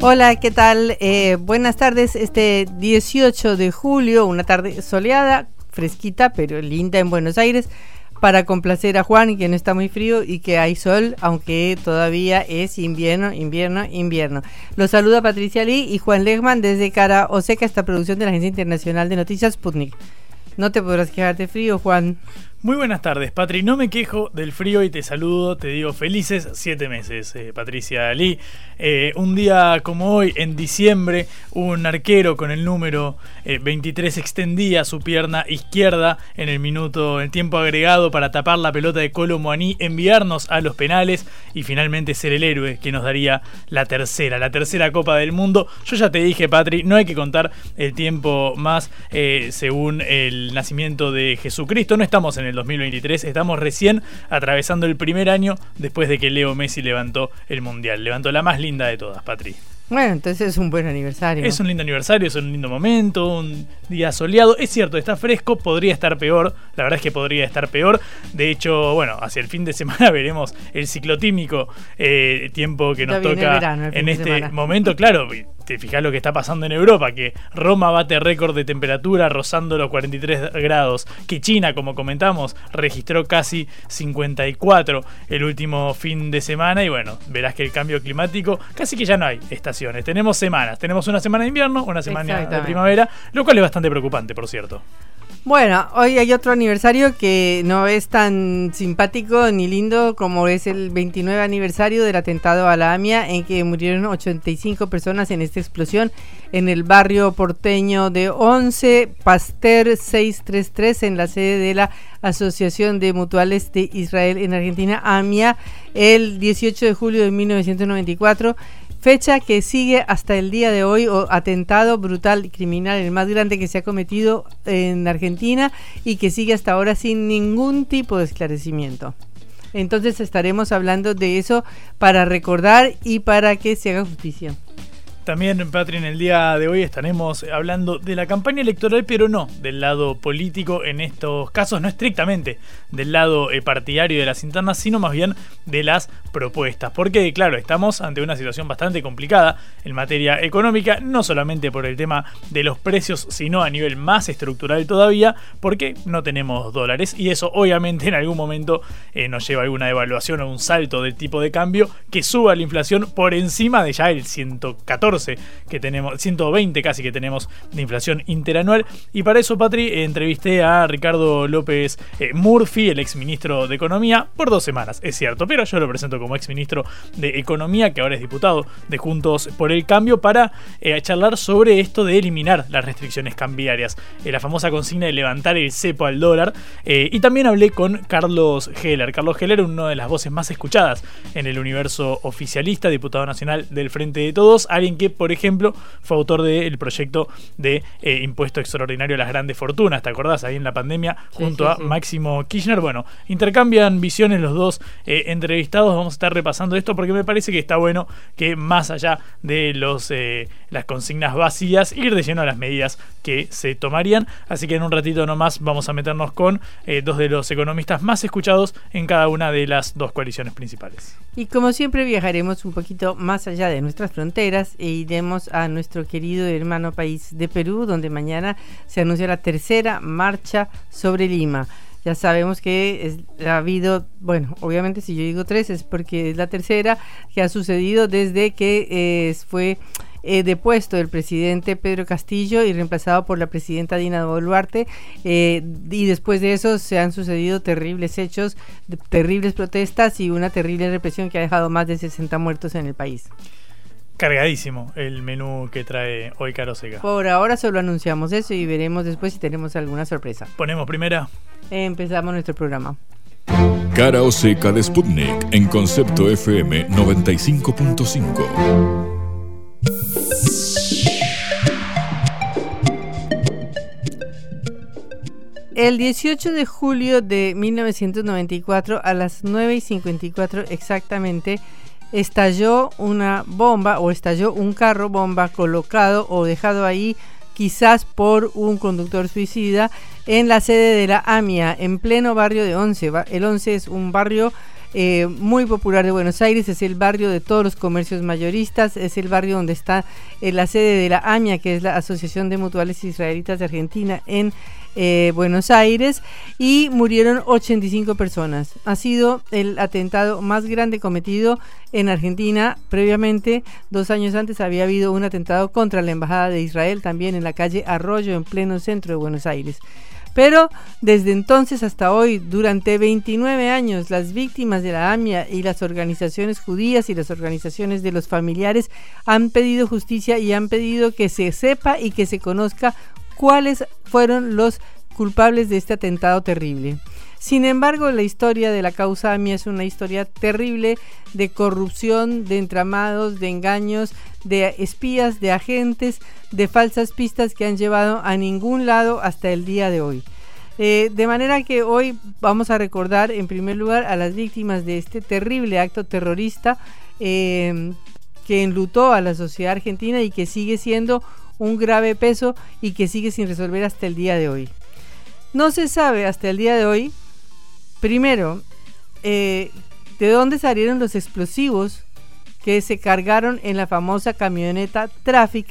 Hola, ¿qué tal? Eh, buenas tardes. Este 18 de julio, una tarde soleada, fresquita, pero linda en Buenos Aires, para complacer a Juan, que no está muy frío y que hay sol, aunque todavía es invierno, invierno, invierno. Los saluda Patricia Lee y Juan Legman desde Cara Oseca, esta producción de la Agencia Internacional de Noticias Sputnik. No te podrás quejar de frío, Juan. Muy buenas tardes, Patri. No me quejo del frío y te saludo, te digo felices siete meses, eh, Patricia Lee. Eh, un día como hoy, en diciembre, un arquero con el número 23 eh, extendía su pierna izquierda en el minuto, el tiempo agregado para tapar la pelota de Colo Moaní, enviarnos a los penales y finalmente ser el héroe que nos daría la tercera, la tercera Copa del Mundo. Yo ya te dije, Patri, no hay que contar el tiempo más según el nacimiento de Jesucristo. No estamos en el 2023. Estamos recién atravesando el primer año después de que Leo Messi levantó el Mundial. Levantó la más linda de todas, Patri. Bueno, entonces es un buen aniversario. Es un lindo aniversario, es un lindo momento, un día soleado. Es cierto, está fresco, podría estar peor. La verdad es que podría estar peor. De hecho, bueno, hacia el fin de semana veremos el ciclotímico eh, tiempo que nos toca en este momento. Claro, te fijas lo que está pasando en Europa, que Roma bate récord de temperatura rozando los 43 grados, que China, como comentamos, registró casi 54 el último fin de semana y bueno, verás que el cambio climático casi que ya no hay estaciones, tenemos semanas, tenemos una semana de invierno, una semana de primavera, lo cual es bastante preocupante, por cierto. Bueno, hoy hay otro aniversario que no es tan simpático ni lindo como es el 29 aniversario del atentado a la AMIA en que murieron 85 personas en esta explosión en el barrio porteño de 11, Pasteur 633 en la sede de la Asociación de Mutuales de Israel en Argentina, AMIA, el 18 de julio de 1994 fecha que sigue hasta el día de hoy, o atentado brutal y criminal, el más grande que se ha cometido en Argentina y que sigue hasta ahora sin ningún tipo de esclarecimiento. Entonces estaremos hablando de eso para recordar y para que se haga justicia. También, Patri, en el día de hoy estaremos hablando de la campaña electoral, pero no del lado político en estos casos, no estrictamente del lado eh, partidario de las internas, sino más bien de las propuestas. Porque, claro, estamos ante una situación bastante complicada en materia económica, no solamente por el tema de los precios, sino a nivel más estructural todavía, porque no tenemos dólares y eso obviamente en algún momento eh, nos lleva a alguna devaluación o un salto del tipo de cambio que suba la inflación por encima de ya el 114 que tenemos, 120 casi que tenemos de inflación interanual. Y para eso, Patri, entrevisté a Ricardo López eh, Murphy, el ex ministro de Economía, por dos semanas, es cierto, pero yo lo presento como ex ministro de Economía, que ahora es diputado de Juntos por el Cambio, para eh, charlar sobre esto de eliminar las restricciones cambiarias, eh, la famosa consigna de levantar el cepo al dólar. y también hablé con Carlos Heller. Carlos Heller, una de las voces más escuchadas en el universo oficialista, diputado nacional del Frente de Todos, alguien que por ejemplo, fue autor del proyecto de eh, impuesto extraordinario a las grandes fortunas, ¿te acordás? Ahí en la pandemia, junto a Máximo Kirchner. Bueno, intercambian visiones los dos eh, entrevistados. Vamos a estar repasando esto porque me parece que está bueno que más allá de los eh, las consignas vacías, ir de lleno a las medidas que se tomarían. Así que en un ratito nomás vamos a meternos con dos de los economistas más escuchados en cada una de las dos coaliciones principales. Y como siempre viajaremos un poquito más allá de nuestras fronteras e iremos a nuestro querido hermano país de Perú, donde mañana se anuncia la tercera marcha sobre Lima. Ya sabemos que ha habido, bueno, obviamente si yo digo tres es porque es la tercera que ha sucedido desde que eh, fue eh, depuesto el presidente Pedro Castillo y reemplazado por la presidenta Dina Boluarte. Eh, y después de eso se han sucedido terribles hechos, terribles protestas y una terrible represión que ha dejado más de 60 muertos en el país. Cargadísimo el menú que trae hoy Caro Seca. Por ahora solo anunciamos eso y veremos después si tenemos alguna sorpresa. Ponemos primera. Empezamos nuestro programa. Cara o seca de Sputnik en concepto FM 95.5. El 18 de julio de 1994 a las 9 y 54 exactamente estalló una bomba o estalló un carro bomba colocado o dejado ahí quizás por un conductor suicida en la sede de la AMIA en pleno barrio de Once. El Once es un barrio eh, muy popular de Buenos Aires, es el barrio de todos los comercios mayoristas, es el barrio donde está eh, la sede de la AMIA, que es la Asociación de Mutuales Israelitas de Argentina en eh, Buenos Aires, y murieron 85 personas. Ha sido el atentado más grande cometido en Argentina. Previamente, dos años antes, había habido un atentado contra la Embajada de Israel, también en la calle Arroyo, en pleno centro de Buenos Aires. Pero desde entonces hasta hoy, durante 29 años, las víctimas de la AMIA y las organizaciones judías y las organizaciones de los familiares han pedido justicia y han pedido que se sepa y que se conozca cuáles fueron los culpables de este atentado terrible. Sin embargo, la historia de la causa AMIA es una historia terrible de corrupción, de entramados, de engaños, de espías, de agentes, de falsas pistas que han llevado a ningún lado hasta el día de hoy. Eh, de manera que hoy vamos a recordar en primer lugar a las víctimas de este terrible acto terrorista eh, que enlutó a la sociedad argentina y que sigue siendo un grave peso y que sigue sin resolver hasta el día de hoy. No se sabe hasta el día de hoy, primero, eh, de dónde salieron los explosivos que se cargaron en la famosa camioneta Traffic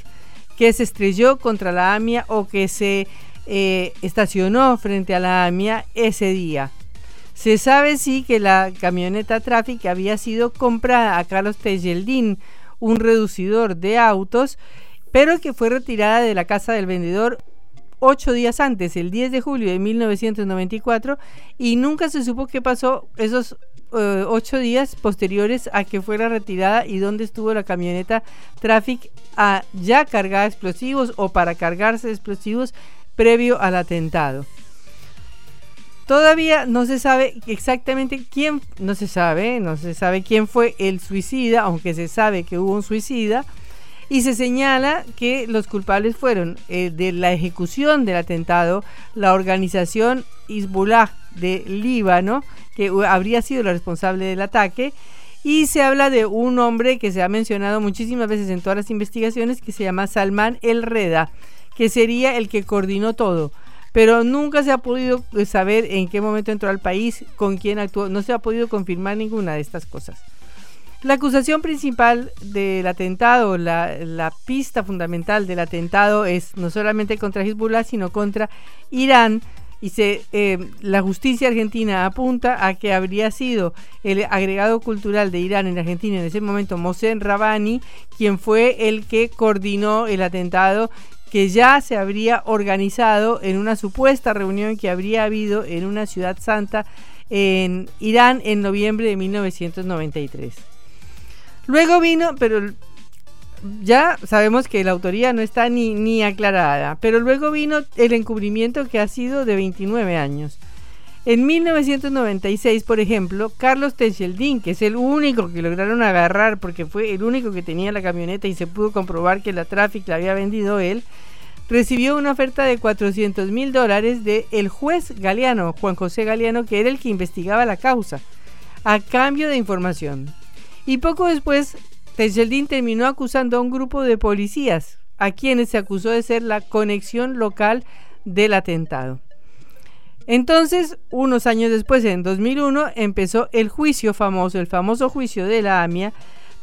que se estrelló contra la AMIA o que se eh, estacionó frente a la AMIA ese día. Se sabe sí que la camioneta Traffic había sido comprada a Carlos Tejeldín, un reducidor de autos, pero que fue retirada de la casa del vendedor ocho días antes, el 10 de julio de 1994, y nunca se supo qué pasó esos eh, ocho días posteriores a que fuera retirada y dónde estuvo la camioneta Traffic a ya cargar explosivos o para cargarse explosivos previo al atentado. Todavía no se sabe exactamente quién, no se sabe, no se sabe quién fue el suicida, aunque se sabe que hubo un suicida, y se señala que los culpables fueron eh, de la ejecución del atentado la organización Hezbollah de Líbano, que habría sido la responsable del ataque, y se habla de un hombre que se ha mencionado muchísimas veces en todas las investigaciones, que se llama Salman El Reda, que sería el que coordinó todo. Pero nunca se ha podido eh, saber en qué momento entró al país, con quién actuó, no se ha podido confirmar ninguna de estas cosas. La acusación principal del atentado, la, pista fundamental del atentado es no solamente contra Hezbollah, sino contra Irán. Y se, eh, la justicia argentina apunta a que habría sido el agregado cultural de Irán en Argentina en ese momento, Mohsen Rabani, quien fue el que coordinó el atentado que ya se habría organizado en una supuesta reunión que habría habido en una ciudad santa en Irán en noviembre de 1993. Luego vino, pero ya sabemos que la autoría no está ni, ni aclarada, pero luego vino el encubrimiento que ha sido de 29 años. En 1996, por ejemplo, Carlos Techeldín, que es el único que lograron agarrar porque fue el único que tenía la camioneta y se pudo comprobar que la Traffic la había vendido él, recibió una oferta de 400 mil dólares del el juez Galeano, Juan José Galeano, que era el que investigaba la causa, a cambio de información. Y poco después, Techeldín terminó acusando a un grupo de policías, a quienes se acusó de ser la conexión local del atentado. Entonces, unos años después, en 2001, empezó el juicio famoso, el famoso juicio de la AMIA,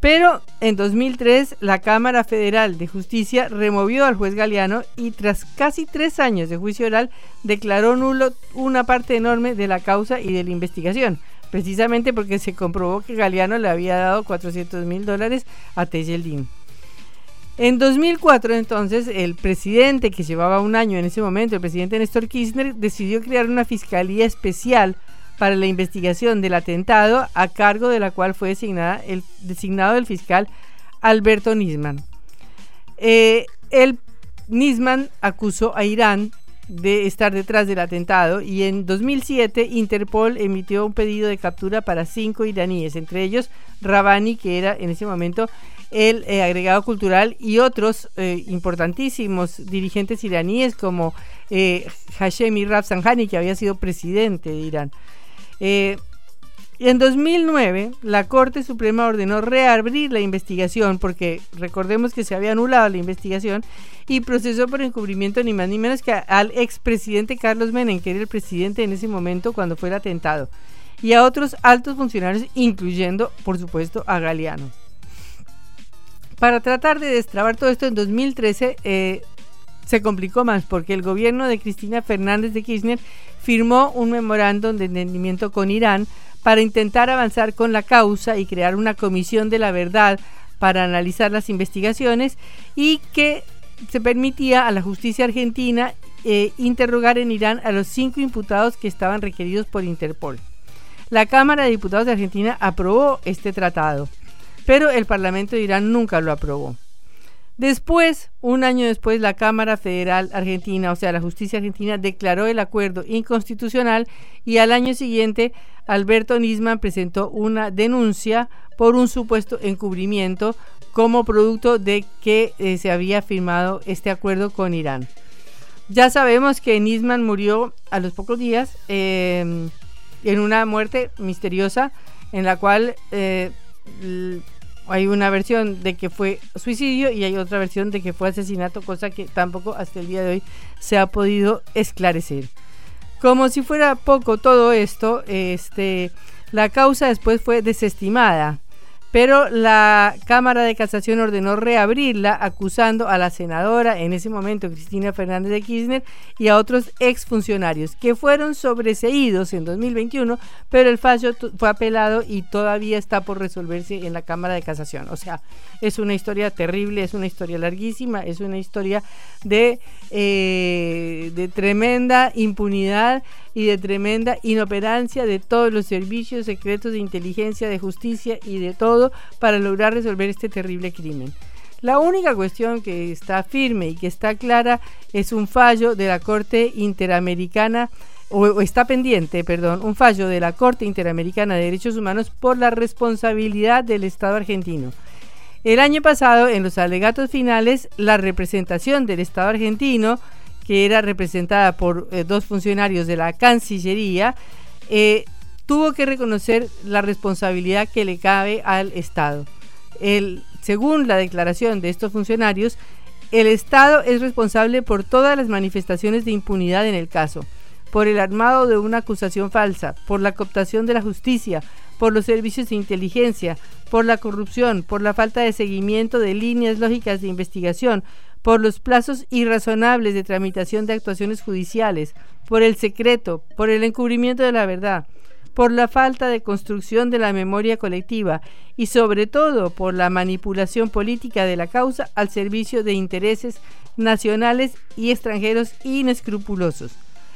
Pero en 2003 la Cámara Federal de Justicia removió al juez Galeano y tras casi tres años de juicio oral declaró nulo una parte enorme de la causa y de la investigación, precisamente porque se comprobó que Galeano le había dado 400 mil dólares a Tejeldín. En 2004 entonces el presidente que llevaba un año en ese momento, el presidente Néstor Kirchner, decidió crear una fiscalía especial para la investigación del atentado, a cargo de la cual fue el, designado el fiscal Alberto Nisman. Eh, el Nisman acusó a Irán de estar detrás del atentado y en 2007 Interpol emitió un pedido de captura para cinco iraníes, entre ellos Rabani, que era en ese momento el eh, agregado cultural y otros eh, importantísimos dirigentes iraníes como eh, Hashemi Rafsanjani, que había sido presidente de Irán. Eh, en 2009, la Corte Suprema ordenó reabrir la investigación porque recordemos que se había anulado la investigación y procesó por encubrimiento ni más ni menos que al expresidente Carlos Menem, que era el presidente en ese momento cuando fue el atentado, y a otros altos funcionarios, incluyendo, por supuesto, a Galeano. Para tratar de destrabar todo esto, en 2013 eh, se complicó más porque el gobierno de Cristina Fernández de Kirchner firmó un memorándum de entendimiento con Irán para intentar avanzar con la causa y crear una comisión de la verdad para analizar las investigaciones y que se permitía a la justicia argentina eh, interrogar en Irán a los cinco imputados que estaban requeridos por Interpol. La Cámara de Diputados de Argentina aprobó este tratado, pero el Parlamento de Irán nunca lo aprobó. Después, un año después, la Cámara Federal Argentina, o sea, la justicia argentina, declaró el acuerdo inconstitucional y al año siguiente Alberto Nisman presentó una denuncia por un supuesto encubrimiento como producto de que eh, se había firmado este acuerdo con Irán. Ya sabemos que Nisman murió a los pocos días em, en una muerte misteriosa en la cual eh, hay una versión de que fue suicidio y hay otra versión de que fue asesinato, cosa que tampoco hasta el día de hoy se ha podido esclarecer. Como si fuera poco todo esto, este, la causa después fue desestimada pero la Cámara de Casación ordenó reabrirla acusando a la senadora, en ese momento Cristina Fernández de Kirchner, y a otros exfuncionarios que fueron sobreseídos en 2021, pero el fallo fue apelado y todavía está por resolverse en la Cámara de Casación. O sea, es una historia terrible, es una historia larguísima, es una historia de, eh, de tremenda impunidad y de tremenda inoperancia de todos los servicios secretos de inteligencia, de justicia y de todo para lograr resolver este terrible crimen. La única cuestión que está firme y que está clara es un fallo de la Corte Interamericana o, está pendiente, perdón, un fallo de la Corte Interamericana de Derechos Humanos por la responsabilidad del Estado argentino. El año pasado, en los alegatos finales, la representación del Estado argentino que era representada por eh, dos funcionarios de la Cancillería, eh, tuvo que reconocer la responsabilidad que le cabe al Estado. Según la declaración de estos funcionarios, el Estado es responsable por todas las manifestaciones de impunidad en el caso, por el armado de una acusación falsa, por la cooptación de la justicia, por los servicios de inteligencia, por la corrupción, por la falta de seguimiento de líneas lógicas de investigación, por los plazos irrazonables de tramitación de actuaciones judiciales, por el secreto, por el encubrimiento de la verdad, por la falta de construcción de la memoria colectiva y sobre todo por la manipulación política de la causa al servicio de intereses nacionales y extranjeros inescrupulosos.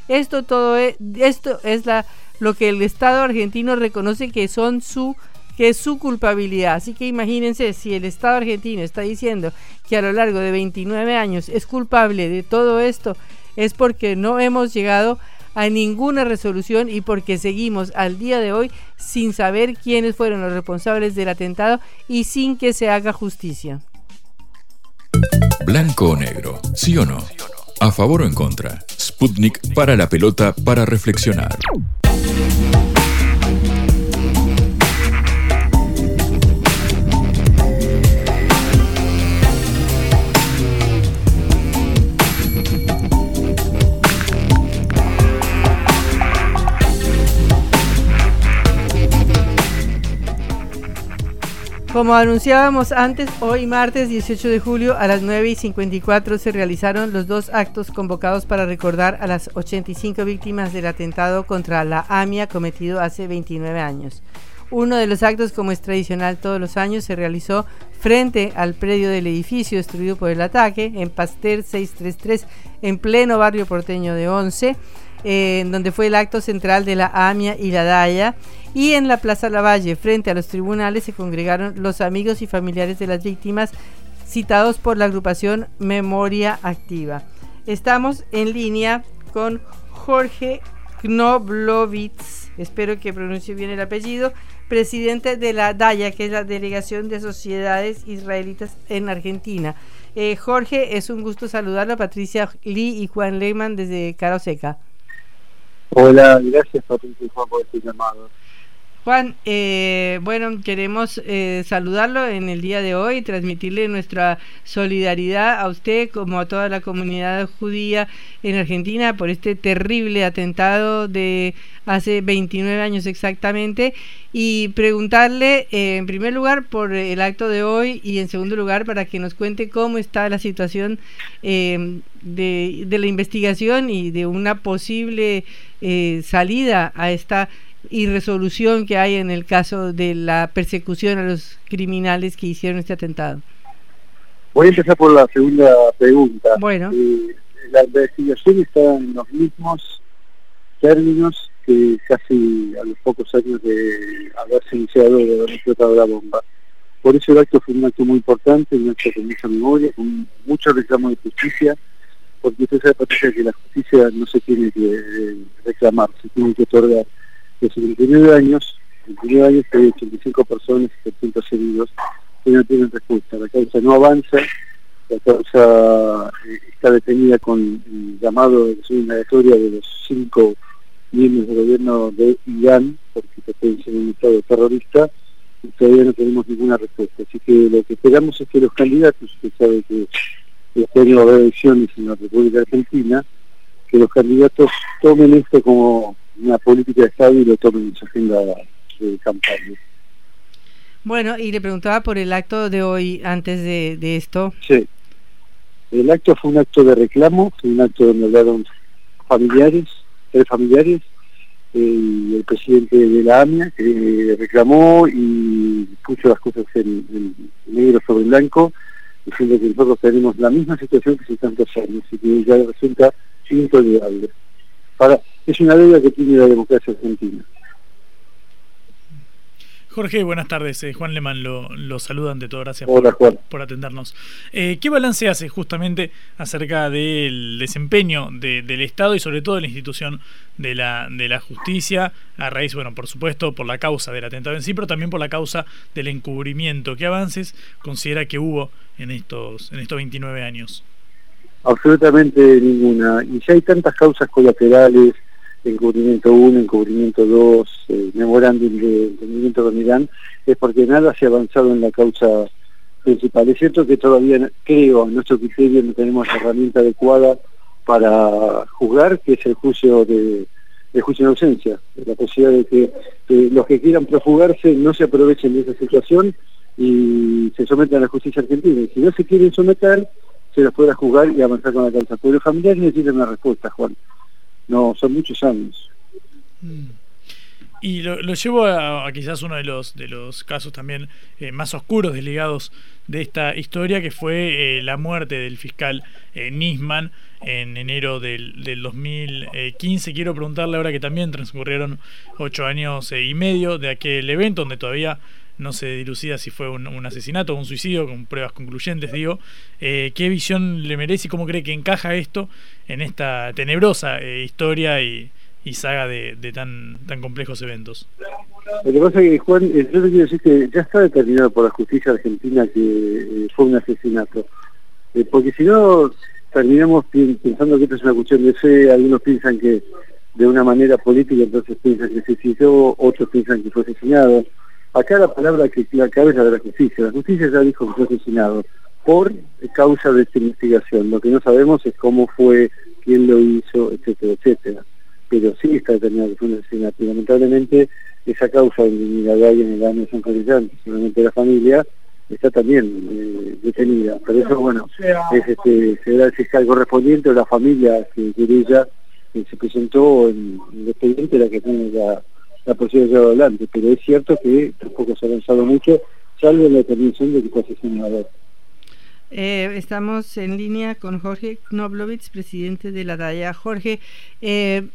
Esto todo es, esto es la, lo que el Estado argentino reconoce que son su que es su culpabilidad. Así que imagínense si el Estado argentino está diciendo que a lo largo de 29 años es culpable de todo esto, es porque no hemos llegado a ninguna resolución y porque seguimos al día de hoy sin saber quiénes fueron los responsables del atentado y sin que se haga justicia. Blanco o negro, sí o no. A favor o en contra. Sputnik para la pelota para reflexionar. Como anunciábamos antes, hoy martes 18 de julio a las 9 y 54 se realizaron los dos actos convocados para recordar a las 85 víctimas del atentado contra la AMIA cometido hace 29 años. Uno de los actos, como es tradicional todos los años, se realizó frente al predio del edificio destruido por el ataque, en Pasteur 633, en pleno barrio porteño de Once, eh, donde fue el acto central de la AMIA y la DAIA. Y en la Plaza Lavalle, frente a los tribunales, se congregaron los amigos y familiares de las víctimas citados por la agrupación Memoria Activa. Estamos en línea con Jorge Knoblovitz, espero que pronuncie bien el apellido, presidente de la DAIA, que es la Delegación de Sociedades Israelitas en Argentina. Eh, Jorge, es un gusto saludarlo, Patricia Lee y Juan Lehmann desde Caro Seca. Hola, gracias Patricia Juan por este llamado. Juan, eh, bueno, queremos eh, saludarlo en el día de hoy, transmitirle nuestra solidaridad a usted como a toda la comunidad judía en Argentina por este terrible atentado de hace 29 años exactamente. Y preguntarle eh, en primer lugar por el acto de hoy y en segundo lugar para que nos cuente cómo está la situación de, de, la investigación y de una posible salida a esta y resolución que hay en el caso de la persecución a los criminales que hicieron este atentado? Voy a empezar por la segunda pregunta. Bueno. Eh, la investigación está en los mismos términos que casi a los pocos años de haberse iniciado de haber explotado la bomba. Por eso el acto fue un acto muy importante, un acto con mucha memoria, con mucho reclamo de justicia, porque usted sabe, que la justicia no se tiene que eh, reclamar, se tiene que otorgar de 79 años, 29 años que hay 85 personas y 700 heridos que no tienen respuesta. La causa no avanza, la causa eh, está detenida con el llamado de historia de los cinco miembros del gobierno de Irán, porque pertenecen a un Estado terrorista, y todavía no tenemos ninguna respuesta. Así que lo que esperamos es que los candidatos, usted sabe que este año va a haber elecciones en la República Argentina, que los candidatos tomen esto como una política de Estado y lo tomen en su agenda de campaña. Bueno, y le preguntaba por el acto de hoy, antes de, esto. Sí, el acto fue un acto de reclamo, fue un acto donde hablaron familiares, tres familiares, eh, y el presidente de la AMIA, que reclamó y puso las cosas en, negro sobre blanco, diciendo que nosotros tenemos la misma situación que hace tantos años y que ya resulta intolerable. Para, es una deuda que tiene la democracia argentina. Jorge, buenas tardes. Eh, Juan Leman lo, lo saluda ante todo. Gracias por, atendernos. Eh, ¿Qué balance hace justamente acerca del desempeño del Estado y sobre todo de la institución de la, de la justicia a raíz, bueno, por supuesto, por la causa del atentado en sí, pero también por la causa del encubrimiento? ¿Qué avances considera que hubo en estos, en estos 29 años? Absolutamente ninguna. Y si hay tantas causas colaterales encubrimiento 1, encubrimiento 2, eh, memorándum de entendimiento con Irán, es porque nada se ha avanzado en la causa principal. Es cierto que todavía, creo, a nuestro criterio no tenemos la herramienta adecuada para juzgar, que es el juicio de, juicio de ausencia, la posibilidad de que, los que quieran profugarse no se aprovechen de esa situación y se sometan a la justicia argentina. Y si no se quieren someter, se los pueda juzgar y avanzar con la causa. Pero los familiares necesitan una respuesta, Juan. No, son muchos años. Y lo, llevo a, quizás uno de los de los casos también eh, más oscuros desligados de esta historia, que fue eh, la muerte del fiscal eh, Nisman en enero del, del 2015. Quiero preguntarle ahora que también transcurrieron ocho años y medio de aquel evento, donde todavía no se dilucida si fue un, asesinato o un suicidio, con pruebas concluyentes, digo. Eh, ¿Qué visión le merece y cómo cree que encaja esto en esta tenebrosa eh, historia y, saga de, tan, tan complejos eventos? Lo que pasa es que, Juan, eh, yo te quiero decir que ya está determinado por la justicia argentina que fue un asesinato. porque si no, terminamos pensando que esto es una cuestión de fe, algunos piensan que de una manera política, entonces piensan que se suicidó, otros piensan que fue asesinado Acá la palabra que la de la justicia. La justicia ya dijo que fue asesinado por causa de esta investigación. Lo que no sabemos es cómo fue, quién lo hizo, etcétera, etcétera. pero sí está determinado que fue un asesinato. Y lamentablemente esa causa de indignidad en el año de San Feliciano, solamente la familia, está también eh, detenida. Por eso, bueno, es, este, será el fiscal correspondiente o la familia que ella que se presentó en, el expediente la que tiene la, la posibilidad de llevar adelante. Pero es cierto que tampoco se ha avanzado mucho, salvo la determinación de que fue asesinado. Eh, estamos en línea con Jorge Knoblovitz, presidente de la DAIA. Jorge, eh,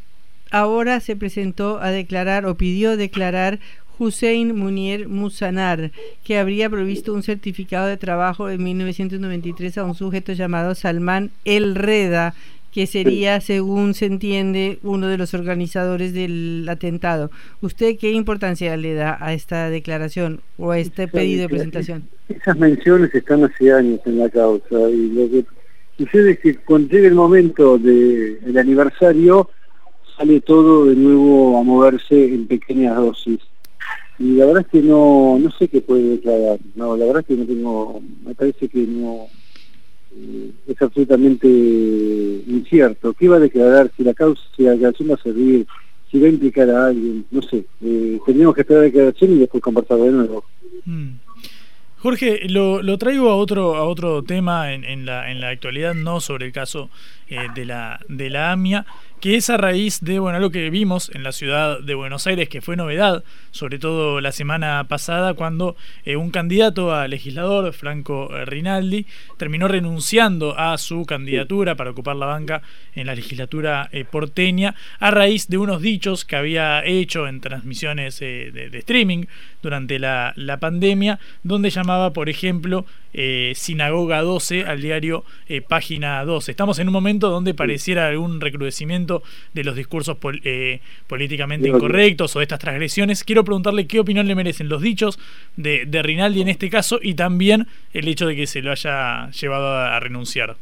ahora se presentó a declarar o pidió declarar Hussein Munier Musanar, que habría provisto un certificado de trabajo en 1993 a un sujeto llamado Salman El Reda, que sería, según se entiende, uno de los organizadores del atentado. ¿Usted qué importancia le da a esta declaración o a este pedido de presentación? Esas menciones están hace años en la causa y lo que sucede es que cuando llegue el momento del aniversario sale todo de nuevo a moverse en pequeñas dosis. Y la verdad es que no, no sé qué puede declarar. No, la verdad es que no tengo, me parece que no, es absolutamente incierto. ¿Qué va a declarar? Si la causa, si la declaración va a servir, si va a implicar a alguien, no sé. Eh, tendríamos que esperar la declaración y después conversar de nuevo. Mm. Jorge, lo, lo, traigo a otro, a otro tema en, en, la, en la actualidad, no sobre el caso eh, de, la, de la AMIA, que es a raíz de bueno, algo que vimos en la ciudad de Buenos Aires, que fue novedad, sobre todo la semana pasada, cuando eh, un candidato a legislador, Franco Rinaldi, terminó renunciando a su candidatura para ocupar la banca en la legislatura eh, porteña, a raíz de unos dichos que había hecho en transmisiones de, streaming durante la, la, pandemia, donde llamaba, por ejemplo, Sinagoga 12 al diario Página 12. Estamos en un momento donde pareciera algún recrudecimiento de los discursos eh, políticamente incorrectos o de estas transgresiones. Quiero preguntarle qué opinión le merecen los dichos de, Rinaldi en este caso y también el hecho de que se lo haya llevado a, renunciar.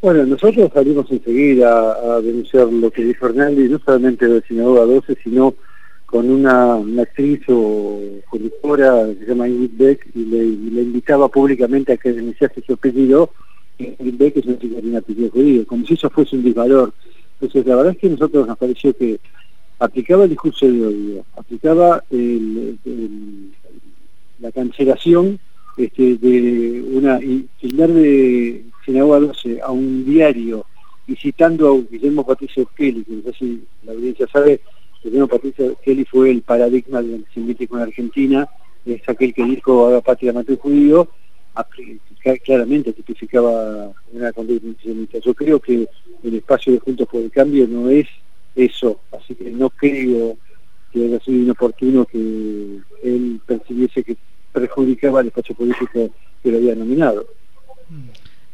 Bueno, nosotros salimos enseguida a, denunciar lo que dijo Rinaldi, no solamente de Sinagoga 12, sino con una, actriz o conductora que se llama Ingrid Beck y le, invitaba públicamente a que denunciase su apellido ve que es una chica de apellido judío, como si eso fuese un disvalor. Entonces, la verdad es que a nosotros nos pareció que aplicaba el discurso de odio, aplicaba la cancelación este, de una, y de Sinagoga 12 a un diario y citando a Guillermo Patricio Kelly, que no sé si la audiencia sabe, Guillermo Patricio Kelly fue el paradigma del antisemitismo en Argentina, es aquel que dijo haga patria matriz judío, claramente tipificaba una conducta antisemita. Yo creo que el espacio de Juntos por el Cambio no es eso, así que no creo que haya sido inoportuno que él percibiese que perjudicaba al espacio político que lo había nominado.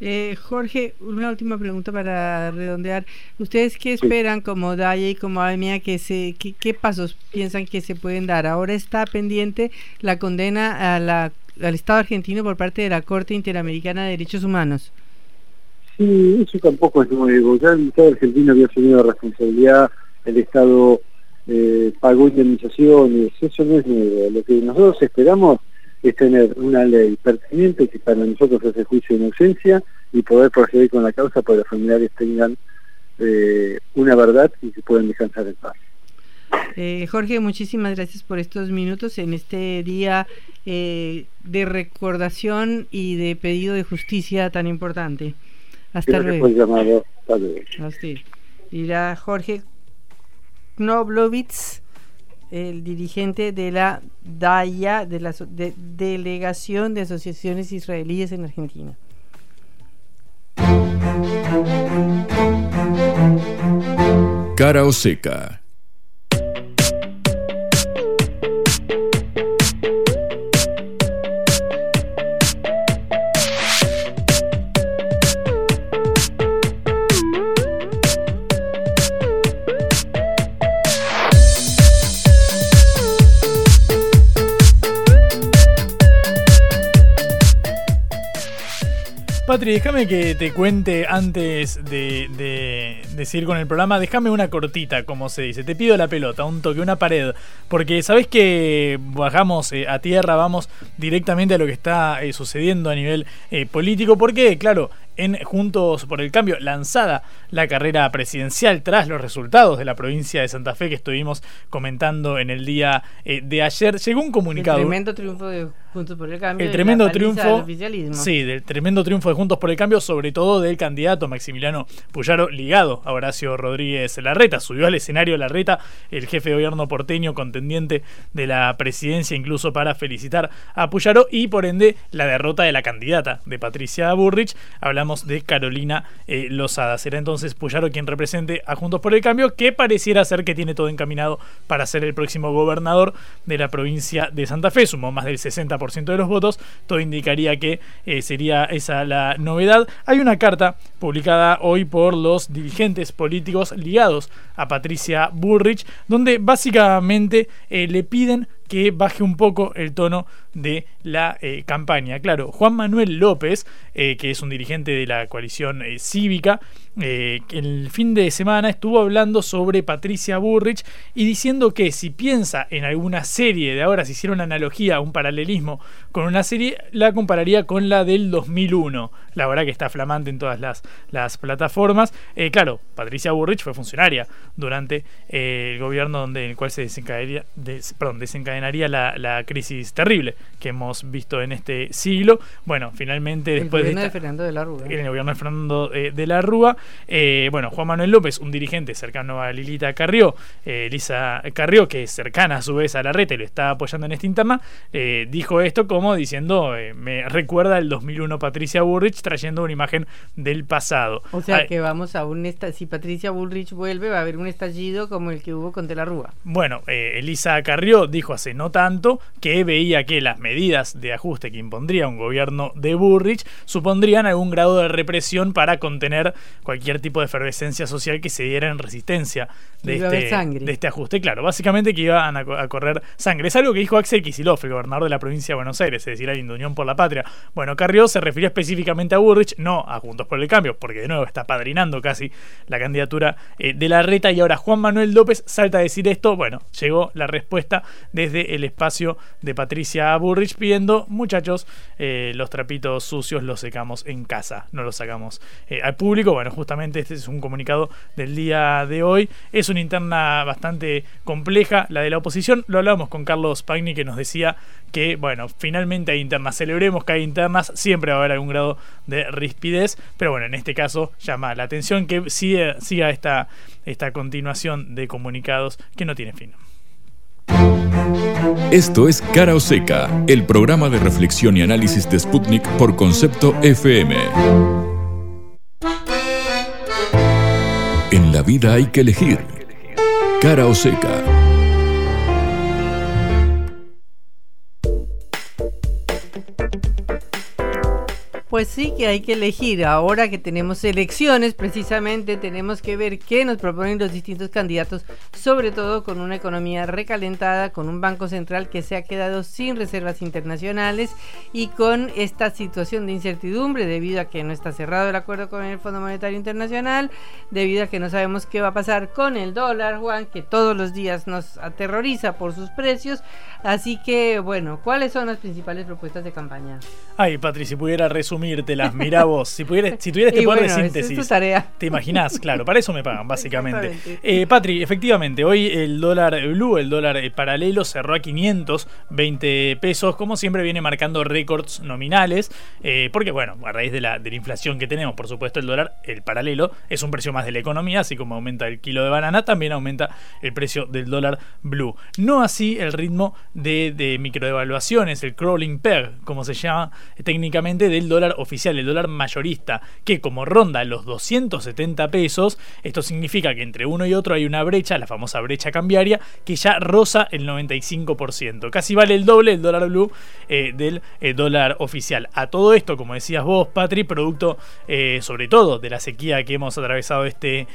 Eh, Jorge, una última pregunta para redondear. ¿Ustedes qué esperan como DAIA y como AMIA? Que se, qué, pasos piensan que se pueden dar? Ahora está pendiente la condena a la al Estado argentino por parte de la Corte Interamericana de Derechos Humanos. Sí, eso tampoco es nuevo. Ya el Estado argentino había asumido responsabilidad, el Estado eh, pagó indemnizaciones, eso no es nuevo. Lo que nosotros esperamos es tener una ley pertinente que para nosotros hace juicio en ausencia y poder proceder con la causa para que los familiares tengan eh, una verdad y que puedan descansar en paz. Eh, Jorge, muchísimas gracias por estos minutos en este día eh, de recordación y de pedido de justicia tan importante. Hasta luego. Llamado. Hasta luego. Irá Jorge Knoblovitz, el dirigente de la DAIA, de la Delegación de Asociaciones Israelíes en Argentina. Cara o seca Patri, déjame que te cuente antes de, seguir con el programa, déjame una cortita, como se dice. Te pido la pelota, un toque, una pared. Porque sabes que bajamos eh, a tierra, vamos directamente a lo que está eh, sucediendo a nivel eh, político. Porque, claro, en Juntos por el Cambio, lanzada la carrera presidencial tras los resultados de la provincia de Santa Fe que estuvimos comentando en el día eh, de ayer. Llegó un comunicado. El tremendo triunfo de Juntos por el Cambio. El tremendo triunfo. Sí, del tremendo triunfo de Juntos por el Cambio, sobre todo del candidato Maximiliano Puyaro, ligado a Horacio Rodríguez Larreta. Subió al escenario Larreta, el jefe de gobierno porteño, contendiente de la presidencia, incluso para felicitar a Puyaro y por ende la derrota de la candidata de Patricia Burrich. Hablamos de Carolina eh, Lozada. Será entonces Puyaro quien represente a Juntos por el Cambio, que pareciera ser que tiene todo encaminado para ser el próximo gobernador de la provincia de Santa Fe. Sumó más del 60% de los votos. Todo indicaría que eh, sería esa la novedad. Hay una carta publicada hoy por los dirigentes políticos ligados a Patricia Burrich, donde básicamente eh, le piden que baje un poco el tono de la eh, campaña. Claro, Juan Manuel López, eh, que es un dirigente de la coalición eh, cívica, el fin de semana estuvo hablando sobre Patricia Burrich y diciendo que si piensa en alguna serie de ahora, si hiciera una analogía, un paralelismo con una serie, la compararía con la del 2001. La verdad que está flamante en todas las, las plataformas. claro, Patricia Burrich fue funcionaria durante el gobierno donde, en el cual se desencadenaría, desencadenaría la, la crisis terrible que hemos visto en este siglo. Bueno, finalmente después el de, Fernando de la Rúa. el gobierno de Fernando eh, de la Rúa, eh, bueno, Juan Manuel López, un dirigente cercano a Lilita Carrió, eh, Elisa Carrió, que es cercana a su vez a la red y lo está apoyando en esta interna, dijo esto como diciendo, me recuerda el 2001 Patricia Burrich trayendo una imagen del pasado. O sea que vamos a un si Patricia Bullrich vuelve va a haber un estallido como el que hubo con De la Rúa. Bueno, Elisa Carrió dijo hace no tanto que veía que la medidas de ajuste que impondría un gobierno de Burrich supondrían algún grado de represión para contener cualquier tipo de efervescencia social que se diera en resistencia de, este, de este ajuste. Claro, básicamente que iban a, correr sangre. Es algo que dijo Axel Kicillof, el gobernador de la provincia de Buenos Aires, es decir, al Unión por la Patria. Bueno, Carrió se refirió específicamente a Burrich, no a Juntos por el Cambio, porque de nuevo está padrinando casi la candidatura eh, de la reta y ahora Juan Manuel López salta a decir esto. Bueno, llegó la respuesta desde el espacio de Patricia Burrich pidiendo, muchachos, eh, los trapitos sucios los secamos en casa, no los sacamos eh, al público. Bueno, justamente este es un comunicado del día de hoy. Es una interna bastante compleja, la de la oposición. Lo hablamos con Carlos Pagni que nos decía que, bueno, finalmente hay internas. Celebremos que hay internas, siempre va a haber algún grado de rispidez, pero bueno, en este caso llama la atención que siga, siga esta, esta continuación de comunicados que no tiene fin. Esto es Cara o Seca, el programa de reflexión y análisis de Sputnik por concepto FM. En la vida hay que elegir. Cara o Seca. Pues sí que hay que elegir. Ahora que tenemos elecciones, precisamente tenemos que ver qué nos proponen los distintos candidatos, sobre todo con una economía recalentada, con un banco central que se ha quedado sin reservas internacionales y con esta situación de incertidumbre debido a que no está cerrado el acuerdo con el Fondo Monetario Internacional, debido a que no sabemos qué va a pasar con el dólar, Juan, que todos los días nos aterroriza por sus precios. Así que, bueno, ¿cuáles son las principales propuestas de campaña? Ay, Patri, si pudiera resumírtelas, mira vos, si, pudiera, si tuvieras este poder de síntesis. Es tu tarea. ¿Te imaginás? Claro, para eso me pagan, básicamente. Eh, Patri, efectivamente, hoy el dólar blue, el dólar eh, paralelo, cerró a 520 pesos. Como siempre, viene marcando récords nominales. Eh, porque, bueno, a raíz de la, de la inflación que tenemos, por supuesto, el dólar, el paralelo, es un precio más de la economía, así como aumenta el kilo de banana, también aumenta el precio del dólar blue. No así el ritmo de, de microdevaluaciones, el crawling peg, como se llama técnicamente, del dólar oficial, el dólar mayorista, que como ronda los 270 pesos, esto significa que entre uno y otro hay una brecha, la famosa brecha cambiaria, que ya roza el 95%. Casi vale el doble el dólar blue eh, del eh, dólar oficial. A todo esto, como decías vos, Patri, producto eh, sobre todo de la sequía que hemos atravesado este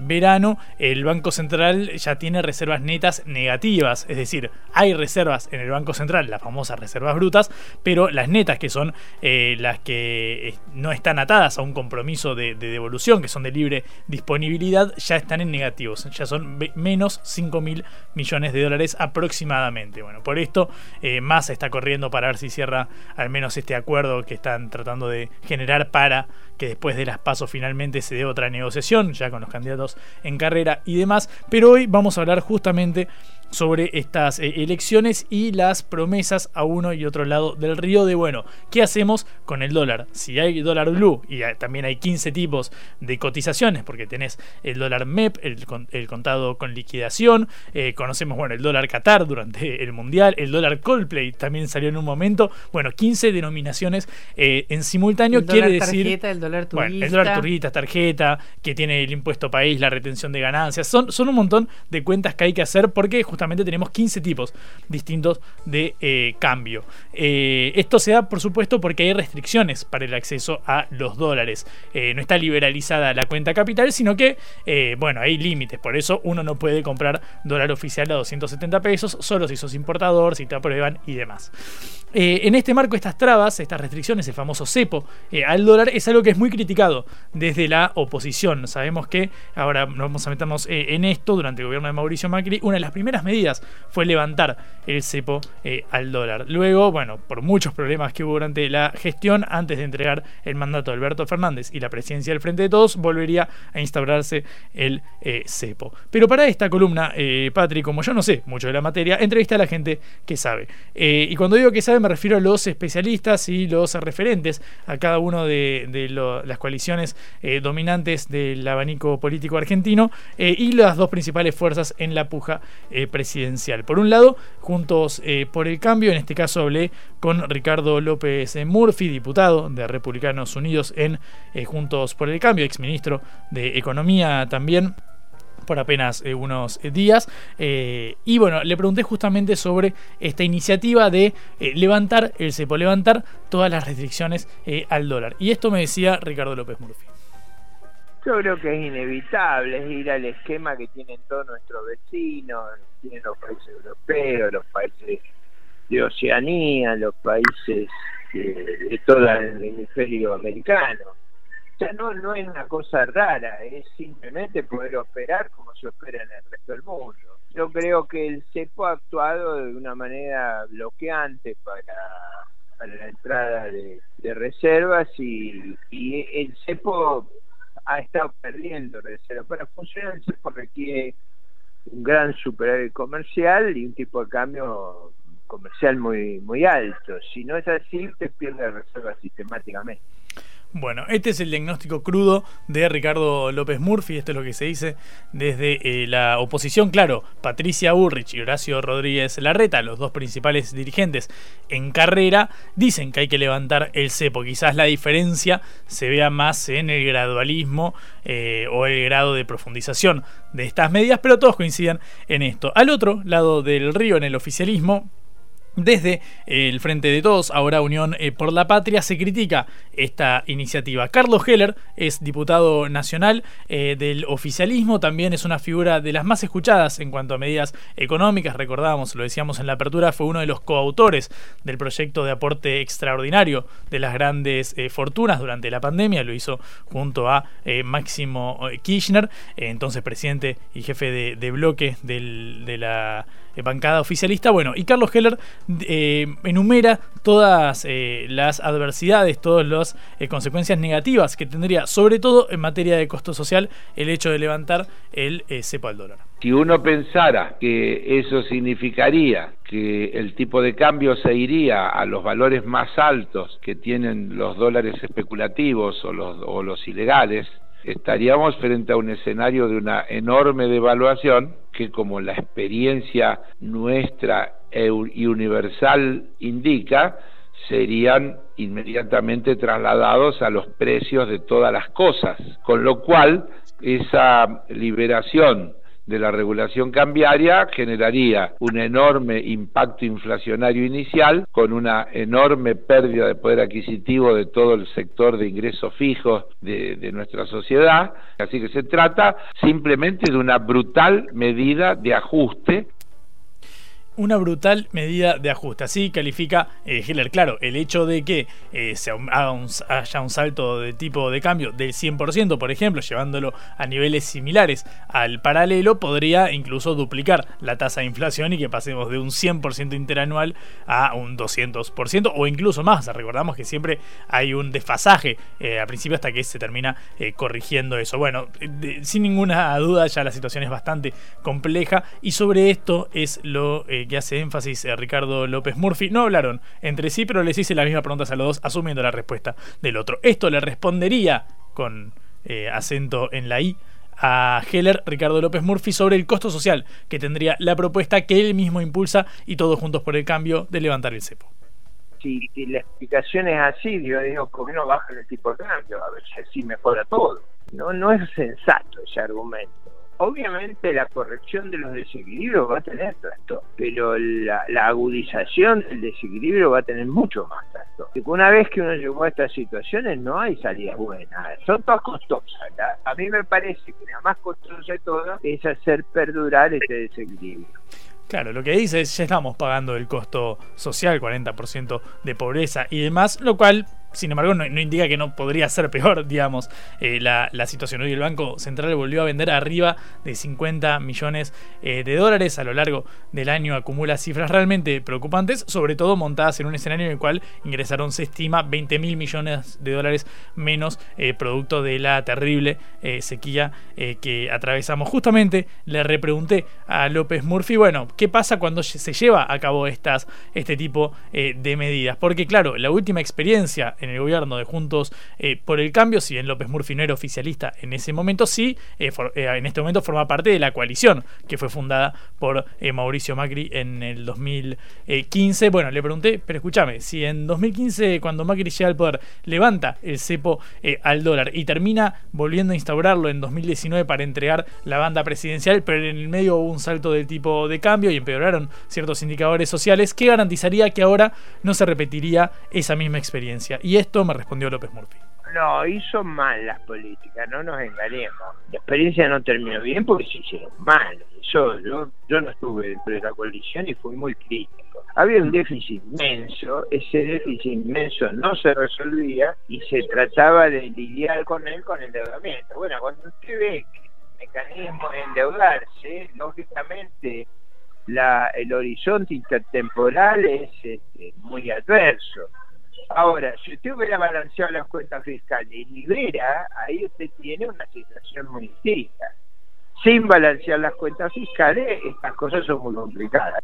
verano, el Banco Central ya tiene reservas netas negativas, es decir, hay reservas en el Banco Central, las famosas reservas brutas, pero las netas, que son las que eh, no están atadas a un compromiso de, devolución, que son de libre disponibilidad, ya están en negativos, ya son menos 5 mil millones de dólares aproximadamente. Bueno, por esto eh, Massa está corriendo para ver si cierra al menos este acuerdo que están tratando de generar para que después de las pasos finalmente se dé otra negociación, ya con los candidatos en carrera y demás. Pero hoy vamos a hablar justamente sobre estas eh, elecciones y las promesas a uno y otro lado del río de, bueno, ¿qué hacemos con el dólar? Si hay dólar blue y también hay 15 tipos de cotizaciones, porque tenés el dólar MEP, el, contado con liquidación, eh, conocemos, bueno, el dólar Qatar durante el Mundial, el dólar Coldplay también salió en un momento, bueno, 15 denominaciones eh, en simultáneo, quiere decir... Tarjeta, el dólar turista. el dólar turista, tarjeta, que tiene el impuesto país, la retención de ganancias, son, son un montón de cuentas que hay que hacer porque justamente tenemos 15 tipos distintos de eh, cambio. Eh, esto se da, por supuesto, porque hay restricciones para el acceso a los dólares. Eh, no está liberalizada la cuenta capital, sino que, bueno, hay límites. Por eso uno no puede comprar dólar oficial a 270 pesos, solo si sos importador, si te aprueban y demás. en este marco, estas trabas, estas restricciones, el famoso cepo al dólar, es algo que es muy criticado desde la oposición. Sabemos que, ahora nos vamos a meternos en esto, durante el gobierno de Mauricio Macri, una de las primeras medidas fue levantar el cepo eh, al dólar. Luego, bueno, por muchos problemas que hubo durante la gestión, antes de entregar el mandato a Alberto Fernández y la presidencia del Frente de Todos, volvería a instaurarse el eh, cepo. Pero para esta columna, eh, Patri, como yo no sé mucho de la materia, entrevista a la gente que sabe. y cuando digo que sabe, me refiero a los especialistas y los referentes a cada uno de, las coaliciones dominantes del abanico político argentino y las dos principales fuerzas en la puja por un lado, Juntos eh, por el Cambio, en este caso hablé con Ricardo López Murphy, diputado de Republicanos Unidos en eh, Juntos por el Cambio, exministro de Economía también por apenas eh, unos días. y bueno, le pregunté justamente sobre esta iniciativa de levantar el cepo, levantar todas las restricciones al dólar. Y esto me decía Ricardo López Murphy. Yo creo que es inevitable, ir al esquema que tienen todos nuestros vecinos, tienen los países europeos, los países de Oceanía, los países de, todo el hemisferio americano. O sea, no, no es una cosa rara, es simplemente poder operar como se opera en el resto del mundo. Yo creo que el CEPO ha actuado de una manera bloqueante para, para la entrada de, reservas y, y el CEPO ha estado perdiendo reservas. Para funcionar CEPO requiere un gran superávit comercial y un tipo de cambio comercial muy muy alto. Si no es así, te pierde reservas sistemáticamente. Bueno, este es el diagnóstico crudo de Ricardo López Murphy, esto es lo que se dice desde eh, la oposición, claro, Patricia Burrich y Horacio Rodríguez Larreta, los dos principales dirigentes en carrera, dicen que hay que levantar el cepo, quizás la diferencia se vea más en el gradualismo eh, o el grado de profundización de estas medidas, pero todos coinciden en esto. Al otro lado del río, en el oficialismo, desde el Frente de Todos, ahora Unión eh, por la Patria, se critica esta iniciativa. Carlos Heller es diputado nacional eh, del oficialismo, también es una figura de las más escuchadas en cuanto a medidas económicas. Recordábamos, lo decíamos en la apertura, fue uno de los coautores del proyecto de aporte extraordinario de las grandes eh, fortunas durante la pandemia. Lo hizo junto a Máximo Kirchner, entonces presidente y jefe de, bloque de la bancada oficialista. Bueno, y Carlos Heller eh, enumera todas eh, las adversidades, todas las eh, consecuencias negativas que tendría, sobre todo en materia de costo social, el hecho de levantar el cepo al dólar. Si uno pensara que eso significaría que el tipo de cambio se iría a los valores más altos que tienen los dólares especulativos o los ilegales, estaríamos frente a un escenario de una enorme devaluación que como la experiencia nuestra y universal indica, serían inmediatamente trasladados a los precios de todas las cosas, con lo cual esa liberación de la regulación cambiaria generaría un enorme impacto inflacionario inicial con una enorme pérdida de poder adquisitivo de todo el sector de ingresos fijos de, de nuestra sociedad. Así que se trata simplemente de una brutal medida de ajuste una brutal medida de ajuste. Así califica eh. Claro, el hecho de que eh, haya un salto de tipo de cambio del 100%, por ejemplo, llevándolo a niveles similares al paralelo, podría incluso duplicar la tasa de inflación y que pasemos de un 100% interanual a un 200% o incluso más. Recordamos que siempre hay un desfasaje eh, a principio hasta que se termina corrigiendo eso. Bueno, sin ninguna duda ya la situación es bastante compleja y sobre esto es lo que hace énfasis eh, Ricardo López Murphy, no hablaron entre sí, pero les hice las mismas preguntas a los dos, asumiendo la respuesta del otro. Esto le respondería con eh, acento en la I a Heller, Ricardo López Murphy, sobre el costo social que tendría la propuesta que él mismo impulsa y todos juntos por el cambio de levantar el cepo. Si, la explicación es así, yo digo, ¿por qué no baja el tipo de cambio? A ver si así mejora todo. No, no es sensato ese argumento. Obviamente la corrección de los desequilibrios va a tener trastorno, pero la, agudización del desequilibrio va a tener mucho más trastorno. Una vez que uno llegó a estas situaciones no hay salidas buenas, son todas costosas. A mí me parece que la más costosa de todas es hacer perdurar este desequilibrio. Claro, lo que dice es ya estamos pagando el costo social, 40% de pobreza y demás, lo cual sin embargo, no, indica que no podría ser peor, digamos, eh, la, situación. Hoy el Banco Central volvió a vender arriba de 50 millones eh, de dólares a lo largo del año, acumula cifras realmente preocupantes, sobre todo montadas en un escenario en el cual ingresaron, se estima, 20 mil millones de dólares menos, eh, producto de la terrible sequía que atravesamos. Justamente le repregunté a López Murphy, bueno, ¿qué pasa cuando se lleva a cabo estas, este tipo de medidas? Porque claro, la última experiencia en el gobierno de Juntos eh, por el Cambio, si bien López Murphy no era oficialista en ese momento, sí, eh, eh, en este momento forma parte de la coalición que fue fundada por Mauricio Macri en el 2015. Bueno, le pregunté, pero escúchame, si en 2015, cuando Macri llega al poder, levanta el cepo al dólar y termina volviendo a instaurarlo en 2019 para entregar la banda presidencial, pero en el medio hubo un salto del tipo de cambio y empeoraron ciertos indicadores sociales, ¿qué garantizaría que ahora no se repetiría esa misma experiencia? Esto me respondió López Murphy. No, hizo mal las políticas, no nos engañemos. La experiencia no terminó bien porque se hicieron mal. Yo, yo, yo no estuve dentro de la coalición y fui muy crítico. Había un déficit inmenso, ese déficit inmenso no se resolvía y se trataba de lidiar con él con endeudamiento. Bueno, cuando usted ve que el mecanismo de endeudarse, lógicamente la, el horizonte intertemporal es este, muy adverso Ahora, si usted hubiera balanceado las cuentas fiscales y libera, ahí usted tiene una situación muy distinta. Sin balancear las cuentas fiscales, estas cosas son muy complicadas.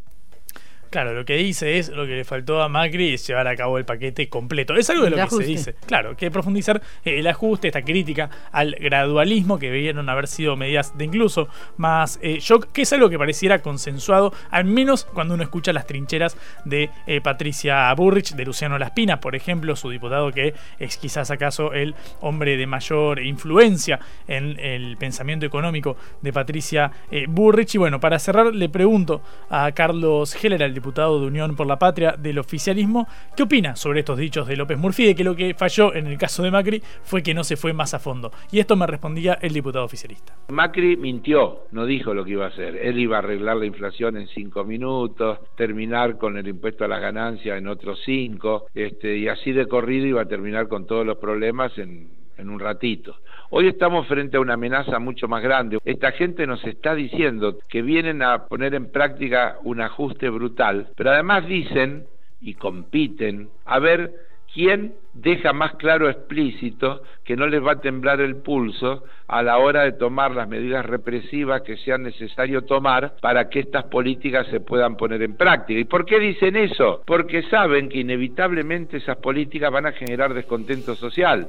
Claro, lo que dice es lo que le faltó a Macri es llevar a cabo el paquete completo. Es algo de lo que se dice. Claro, que profundizar eh, el ajuste, esta crítica al gradualismo que debieron haber sido medidas de incluso más eh, shock, que es algo que pareciera consensuado, al menos cuando uno escucha las trincheras de eh, Patricia Burrich, de Luciano Laspina, por ejemplo, su diputado que es quizás acaso el hombre de mayor influencia en el pensamiento económico de Patricia Burrich. Y bueno, para cerrar, le pregunto a Carlos Heller, el diputado de Unión por la Patria del oficialismo, ¿qué opina sobre estos dichos de López Murphy de que lo que falló en el caso de Macri fue que no se fue más a fondo? Y esto me respondía el diputado oficialista. Macri mintió, no dijo lo que iba a hacer. Él iba a arreglar la inflación en cinco minutos, terminar con el impuesto a las ganancias en otros cinco, este, y así de corrido iba a terminar con todos los problemas en, en un ratito. Hoy estamos frente a una amenaza mucho más grande. Esta gente nos está diciendo que vienen a poner en práctica un ajuste brutal, pero además dicen y compiten a ver quién deja más claro explícito que no les va a temblar el pulso a la hora de tomar las medidas represivas que sea necesario tomar para que estas políticas se puedan poner en práctica. ¿Y por qué dicen eso? Porque saben que inevitablemente esas políticas van a generar descontento social.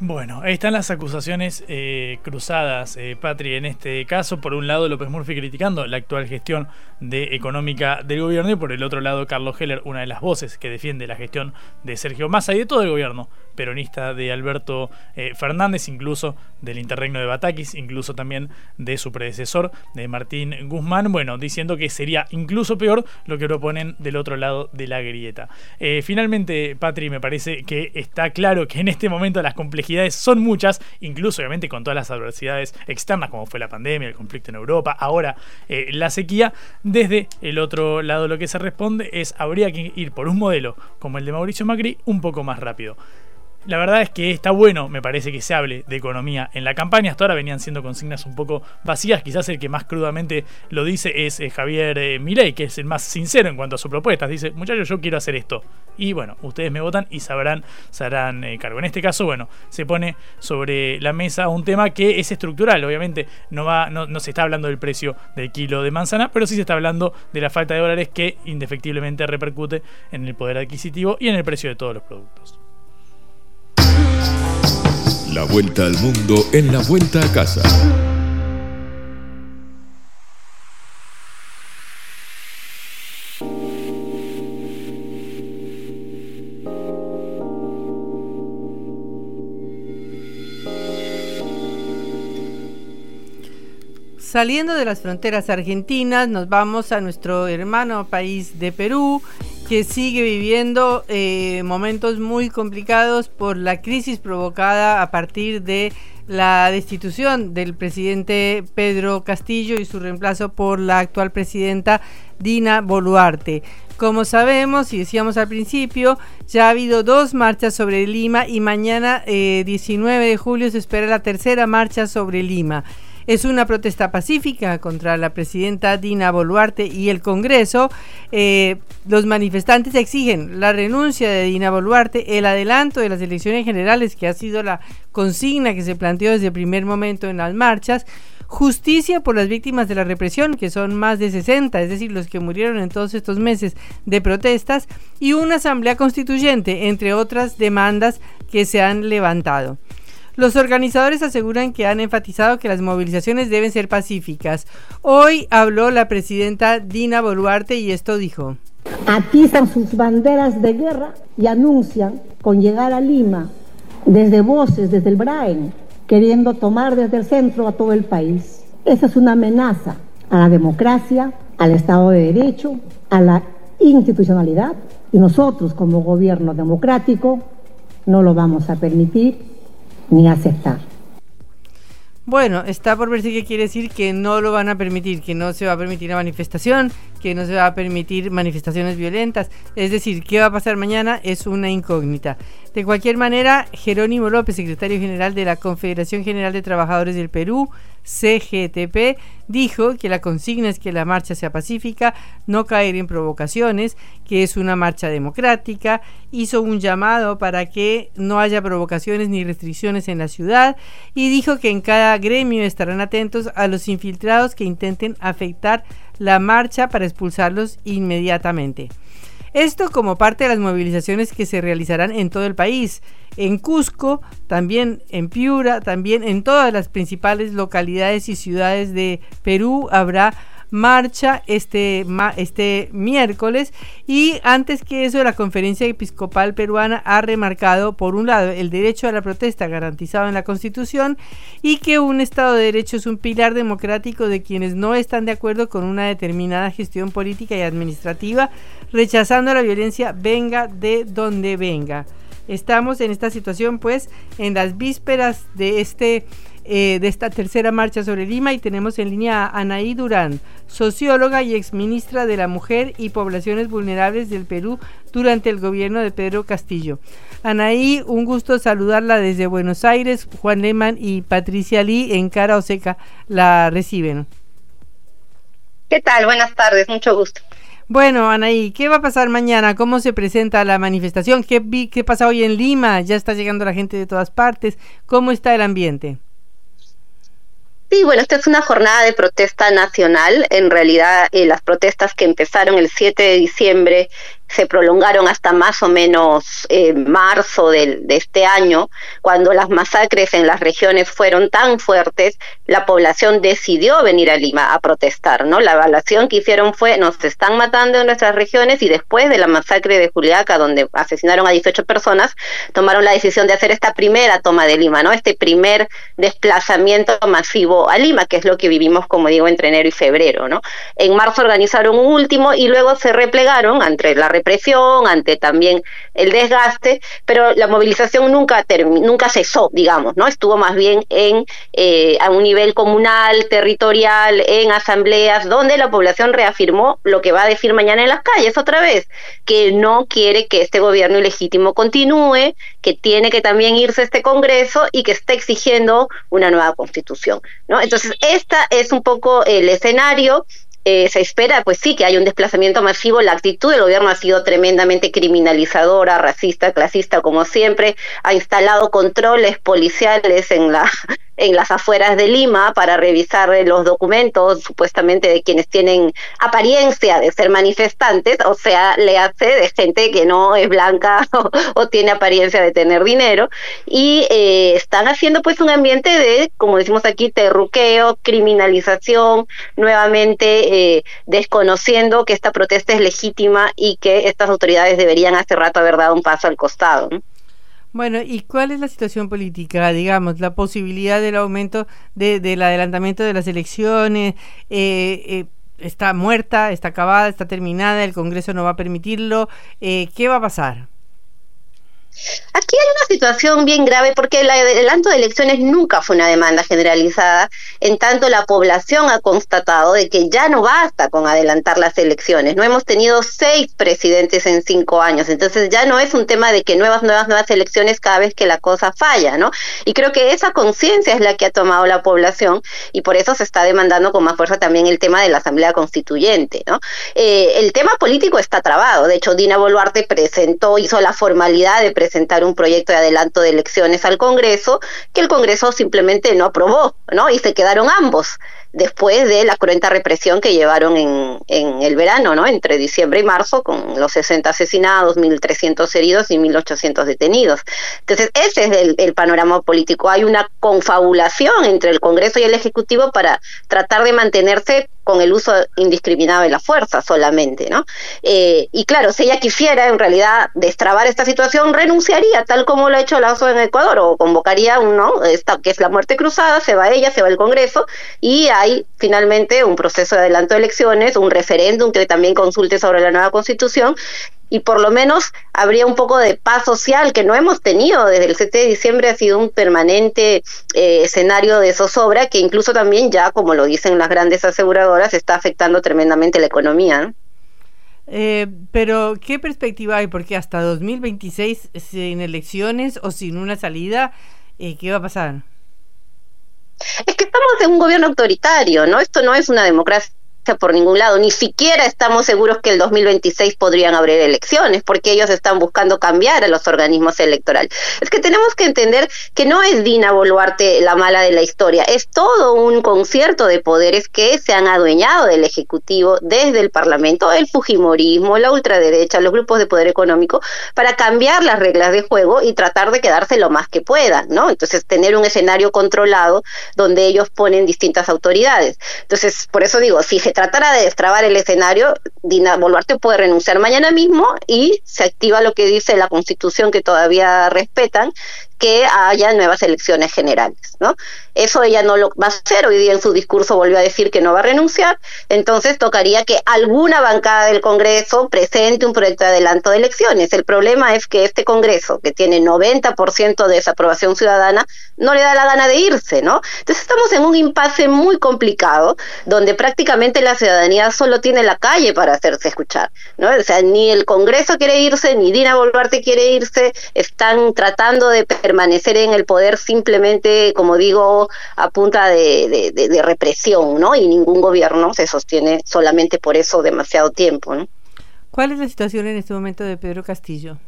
Bueno, ahí están las acusaciones eh, cruzadas, eh, Patri, en este caso. Por un lado, López Murphy criticando la actual gestión de económica del gobierno y por el otro lado, Carlos Heller, una de las voces que defiende la gestión de Sergio Massa y de todo el gobierno peronista de Alberto eh, Fernández, incluso del interregno de Batakis, incluso también de su predecesor, de Martín Guzmán, bueno, diciendo que sería incluso peor lo que proponen del otro lado de la grieta. Eh, finalmente, Patri, me parece que está claro que en este momento las complejidades son muchas, incluso obviamente con todas las adversidades externas, como fue la pandemia, el conflicto en Europa, ahora eh, la sequía. Desde el otro lado lo que se responde es habría que ir por un modelo como el de Mauricio Macri un poco más rápido. La verdad es que está bueno, me parece que se hable de economía en la campaña. Hasta ahora venían siendo consignas un poco vacías. Quizás el que más crudamente lo dice es Javier eh, Milei, que es el más sincero en cuanto a sus propuestas. Dice, muchachos, yo quiero hacer esto. Y bueno, ustedes me votan y sabrán, se harán eh, cargo. En este caso, bueno, se pone sobre la mesa un tema que es estructural. Obviamente no, va, no se está hablando del precio del kilo de manzana, pero sí se está hablando de la falta de dólares que indefectiblemente repercute en el poder adquisitivo y en el precio de todos los productos. La vuelta al mundo en la vuelta a casa. Saliendo de las fronteras argentinas, nos vamos a nuestro hermano país de Perú, que sigue viviendo eh, momentos muy complicados por la crisis provocada a partir de la destitución del presidente Pedro Castillo y su reemplazo por la actual presidenta Dina Boluarte. Como sabemos y decíamos al principio, ya ha habido dos marchas sobre Lima y mañana 19 eh, de julio se espera la tercera marcha sobre Lima. Es una protesta pacífica contra la presidenta Dina Boluarte y el Congreso. Eh, los manifestantes exigen la renuncia de Dina Boluarte, el adelanto de las elecciones generales, que ha sido la consigna que se planteó desde el primer momento en las marchas, justicia por las víctimas de la represión, que son más de 60, es decir, los que murieron en todos estos meses de protestas, y una asamblea constituyente, entre otras demandas que se han levantado. Los organizadores aseguran que han enfatizado que las movilizaciones deben ser pacíficas. Hoy habló la presidenta Dina Boluarte y esto dijo. Atizan sus banderas de guerra y anuncian con llegar a Lima desde voces, desde el Brain, queriendo tomar desde el centro a todo el país. Esa es una amenaza a la democracia, al Estado de Derecho, a la institucionalidad y nosotros como gobierno democrático no lo vamos a permitir ni aceptar. Bueno, está por verse qué quiere decir que no lo van a permitir, que no se va a permitir la manifestación, que no se va a permitir manifestaciones violentas. Es decir, qué va a pasar mañana es una incógnita. De cualquier manera, Jerónimo López, secretario general de la Confederación General de Trabajadores del Perú, CGTP, dijo que la consigna es que la marcha sea pacífica, no caer en provocaciones, que es una marcha democrática, hizo un llamado para que no haya provocaciones ni restricciones en la ciudad y dijo que en cada gremio estarán atentos a los infiltrados que intenten afectar la marcha para expulsarlos inmediatamente. Esto como parte de las movilizaciones que se realizarán en todo el país, en Cusco, también en Piura, también en todas las principales localidades y ciudades de Perú habrá marcha este, este miércoles. Y antes que eso la conferencia episcopal peruana ha remarcado por un lado el derecho a la protesta garantizado en la constitución y que un estado de derecho es un pilar democrático de quienes no están de acuerdo con una determinada gestión política y administrativa rechazando la violencia venga de donde venga. Estamos en esta situación pues en las vísperas de este eh, de esta tercera marcha sobre Lima y tenemos en línea a Anaí Durán, socióloga y exministra de la Mujer y Poblaciones Vulnerables del Perú durante el gobierno de Pedro Castillo. Anaí, un gusto saludarla desde Buenos Aires. Juan Lehmann y Patricia Lee en Cara Oseca la reciben. ¿Qué tal? Buenas tardes, mucho gusto. Bueno, Anaí, ¿qué va a pasar mañana? ¿Cómo se presenta la manifestación? ¿Qué, ¿Qué pasa hoy en Lima? Ya está llegando la gente de todas partes. ¿Cómo está el ambiente? Sí, bueno, esta es una jornada de protesta nacional. En realidad, eh, las protestas que empezaron el 7 de diciembre se prolongaron hasta más o menos eh, marzo de este año, cuando las masacres en las regiones fueron tan fuertes, la población decidió venir a Lima a protestar, ¿no? La evaluación que hicieron fue, nos están matando en nuestras regiones y después de la masacre de Juliaca, donde asesinaron a 18 personas, tomaron la decisión de hacer esta primera toma de Lima, ¿no? Este primer desplazamiento masivo a Lima, que es lo que vivimos, como digo, entre enero y febrero, ¿no? En marzo organizaron un último y luego se replegaron ante la represión, ante también el desgaste, pero la movilización nunca nunca cesó, digamos, ¿no? Estuvo más bien en eh, a un nivel comunal, territorial, en asambleas, donde la población reafirmó lo que va a decir mañana en las calles otra vez, que no quiere que este gobierno ilegítimo continúe, que tiene que también irse este Congreso y que está exigiendo una nueva constitución, ¿no? Entonces, esta es un poco el escenario eh, se espera, pues sí, que haya un desplazamiento masivo. La actitud del gobierno ha sido tremendamente criminalizadora, racista, clasista, como siempre. Ha instalado controles policiales en la en las afueras de Lima para revisar los documentos supuestamente de quienes tienen apariencia de ser manifestantes, o sea, le hace de gente que no es blanca o, tiene apariencia de tener dinero, y eh, están haciendo pues un ambiente de, como decimos aquí, terruqueo, criminalización, nuevamente eh, desconociendo que esta protesta es legítima y que estas autoridades deberían hace rato haber dado un paso al costado. Bueno, ¿y cuál es la situación política? Digamos, la posibilidad del aumento de, del adelantamiento de las elecciones. Eh, eh, está muerta, está acabada, está terminada, el Congreso no va a permitirlo. Eh, ¿Qué va a pasar? Aquí hay una situación bien grave porque el adelanto de elecciones nunca fue una demanda generalizada, en tanto la población ha constatado de que ya no basta con adelantar las elecciones. No hemos tenido seis presidentes en cinco años, entonces ya no es un tema de que nuevas, nuevas, nuevas elecciones cada vez que la cosa falla, ¿no? Y creo que esa conciencia es la que ha tomado la población y por eso se está demandando con más fuerza también el tema de la Asamblea Constituyente, ¿no? Eh, el tema político está trabado, de hecho Dina Boluarte presentó, hizo la formalidad de presentar un proyecto de adelanto de elecciones al Congreso, que el Congreso simplemente no aprobó, ¿no? Y se quedaron ambos después de la cruenta represión que llevaron en, en el verano, ¿no? Entre diciembre y marzo, con los 60 asesinados, 1.300 heridos y 1.800 detenidos. Entonces, ese es el, el, panorama político. Hay una confabulación entre el Congreso y el Ejecutivo para tratar de mantenerse con el uso indiscriminado de la fuerza solamente, ¿no? Eh, y claro, si ella quisiera en realidad destrabar esta situación, renunciaría, tal como lo ha hecho Lazo en Ecuador, o convocaría uno, esta, que es la muerte cruzada, se va ella, se va el Congreso, y hay finalmente un proceso de adelanto de elecciones, un referéndum que también consulte sobre la nueva constitución, y por lo menos habría un poco de paz social que no hemos tenido desde el 7 de diciembre, ha sido un permanente eh, escenario de zozobra que incluso también ya, como lo dicen las grandes aseguradoras, está afectando tremendamente la economía. Eh, pero, ¿qué perspectiva hay? Porque hasta 2026, sin elecciones o sin una salida, eh, ¿qué va a pasar? Es que estamos en un gobierno autoritario, ¿no? Esto no es una democracia por ningún lado, ni siquiera estamos seguros que el 2026 podrían abrir elecciones, porque ellos están buscando cambiar a los organismos electorales. Es que tenemos que entender que no es Dina Boluarte la mala de la historia, es todo un concierto de poderes que se han adueñado del Ejecutivo desde el Parlamento, el Fujimorismo, la ultraderecha, los grupos de poder económico, para cambiar las reglas de juego y tratar de quedarse lo más que puedan, ¿no? Entonces, tener un escenario controlado donde ellos ponen distintas autoridades. Entonces, por eso digo, si tratara de destrabar el escenario, Dina Boluarte puede renunciar mañana mismo y se activa lo que dice la Constitución que todavía respetan, que haya nuevas elecciones generales, ¿no? Eso ella no lo va a hacer, hoy día en su discurso volvió a decir que no va a renunciar, entonces tocaría que alguna bancada del Congreso presente un proyecto de adelanto de elecciones. El problema es que este Congreso, que tiene 90% de desaprobación ciudadana, no le da la gana de irse, ¿no? Entonces estamos en un impasse muy complicado, donde prácticamente la ciudadanía solo tiene la calle para hacerse escuchar, ¿no? O sea, ni el Congreso quiere irse, ni Dina Boluarte quiere irse, están tratando de permanecer en el poder simplemente, como digo, a punta de, de, represión, ¿no? Y ningún gobierno se sostiene solamente por eso demasiado tiempo, ¿no? ¿Cuál es la situación en este momento de Pedro Castillo?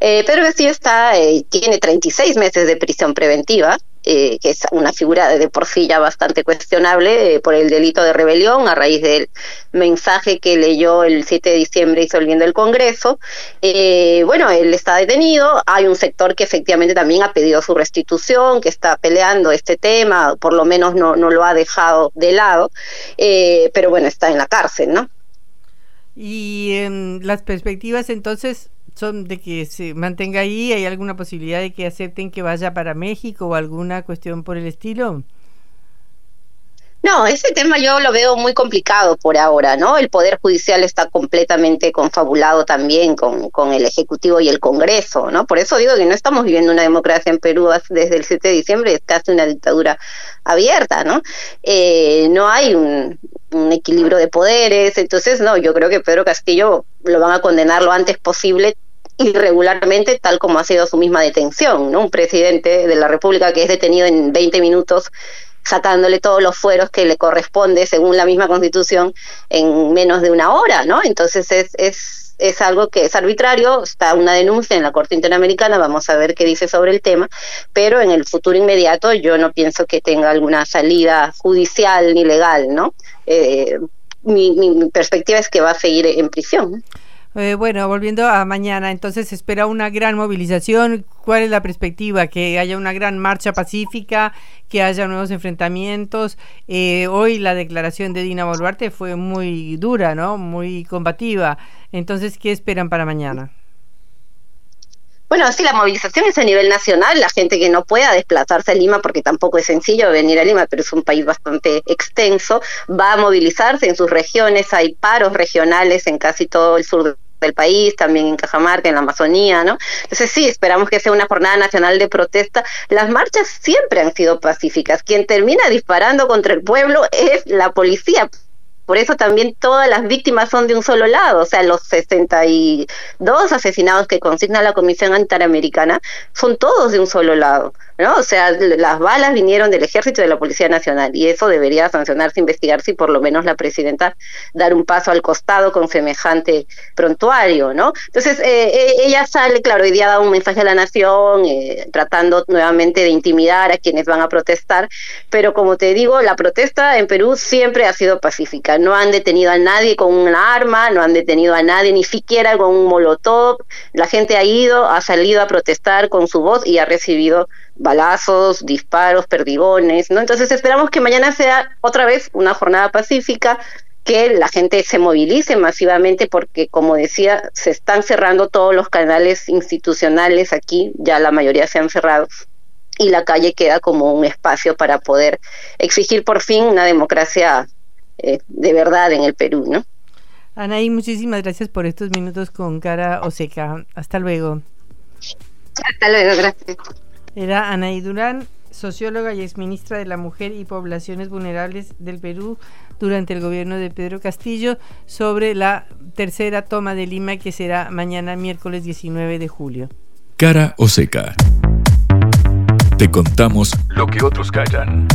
Eh, Pedro Castillo está, eh, tiene 36 meses de prisión preventiva, eh, que es una figura de por sí ya bastante cuestionable eh, por el delito de rebelión a raíz del mensaje que leyó el 7 de diciembre disolviendo el Congreso. Eh, bueno, él está detenido, hay un sector que efectivamente también ha pedido su restitución, que está peleando este tema, por lo menos no, no lo ha dejado de lado, pero bueno, está en la cárcel, ¿no? Y las perspectivas entonces son de que se mantenga ahí? ¿Hay alguna posibilidad de que acepten que vaya para México o alguna cuestión por el estilo? No, ese tema yo lo veo muy complicado por ahora, ¿no? El Poder Judicial está completamente confabulado también con, con, el Ejecutivo y el Congreso, ¿no? Por eso digo que no estamos viviendo una democracia en Perú desde el 7 de diciembre, es casi una dictadura abierta, ¿no? Eh, no hay un, un equilibrio de poderes, entonces, no, yo creo que Pedro Castillo lo van a condenar lo antes posible irregularmente, tal como ha sido su misma detención, ¿no? Un presidente de la República que es detenido en 20 minutos sacándole todos los fueros que le corresponde según la misma constitución en menos de una hora, ¿no? Entonces es, es, es algo que es arbitrario, está una denuncia en la Corte Interamericana, vamos a ver qué dice sobre el tema, pero en el futuro inmediato yo no pienso que tenga alguna salida judicial ni legal, ¿no? Eh, mi, mi perspectiva es que va a seguir en prisión. Eh, bueno, volviendo a mañana, entonces se espera una gran movilización. ¿Cuál es la perspectiva? Que haya una gran marcha pacífica, que haya nuevos enfrentamientos. Eh, hoy la declaración de Dina Boluarte fue muy dura, ¿no? Muy combativa. Entonces, ¿qué esperan para mañana? Bueno, sí, la movilización es a nivel nacional, la gente que no pueda desplazarse a Lima, porque tampoco es sencillo venir a Lima, pero es un país bastante extenso, va a movilizarse en sus regiones, hay paros regionales en casi todo el sur del país, también en Cajamarca, en la Amazonía, ¿no? Entonces sí, esperamos que sea una jornada nacional de protesta. Las marchas siempre han sido pacíficas. Quien termina disparando contra el pueblo es la policía, por eso también todas las víctimas son de un solo lado, o sea, los 62 asesinados que consigna la Comisión Interamericana son todos de un solo lado, ¿no? O sea, las balas vinieron del Ejército y de la Policía Nacional y eso debería sancionarse, investigarse y por lo menos la presidenta dar un paso al costado con semejante prontuario, ¿no? Entonces, eh, eh, ella sale, claro, hoy día da un mensaje a la nación, eh, tratando nuevamente de intimidar a quienes van a protestar, pero como te digo, la protesta en Perú siempre ha sido pacífica no han detenido a nadie con un arma, no han detenido a nadie ni siquiera con un molotov, la gente ha ido, ha salido a protestar con su voz y ha recibido balazos, disparos, perdigones, ¿no? Entonces esperamos que mañana sea otra vez una jornada pacífica, que la gente se movilice masivamente porque, como decía, se están cerrando todos los canales institucionales aquí, ya la mayoría se han cerrado y la calle queda como un espacio para poder exigir por fin una democracia eh, de verdad en el Perú, ¿no? Anaí, muchísimas gracias por estos minutos con cara Oseca. Hasta luego. Hasta luego, gracias. Era Anaí Durán, socióloga y exministra de la Mujer y Poblaciones Vulnerables del Perú durante el gobierno de Pedro Castillo sobre la tercera toma de Lima que será mañana miércoles 19 de julio. Cara Oseca. Te contamos lo que otros callan.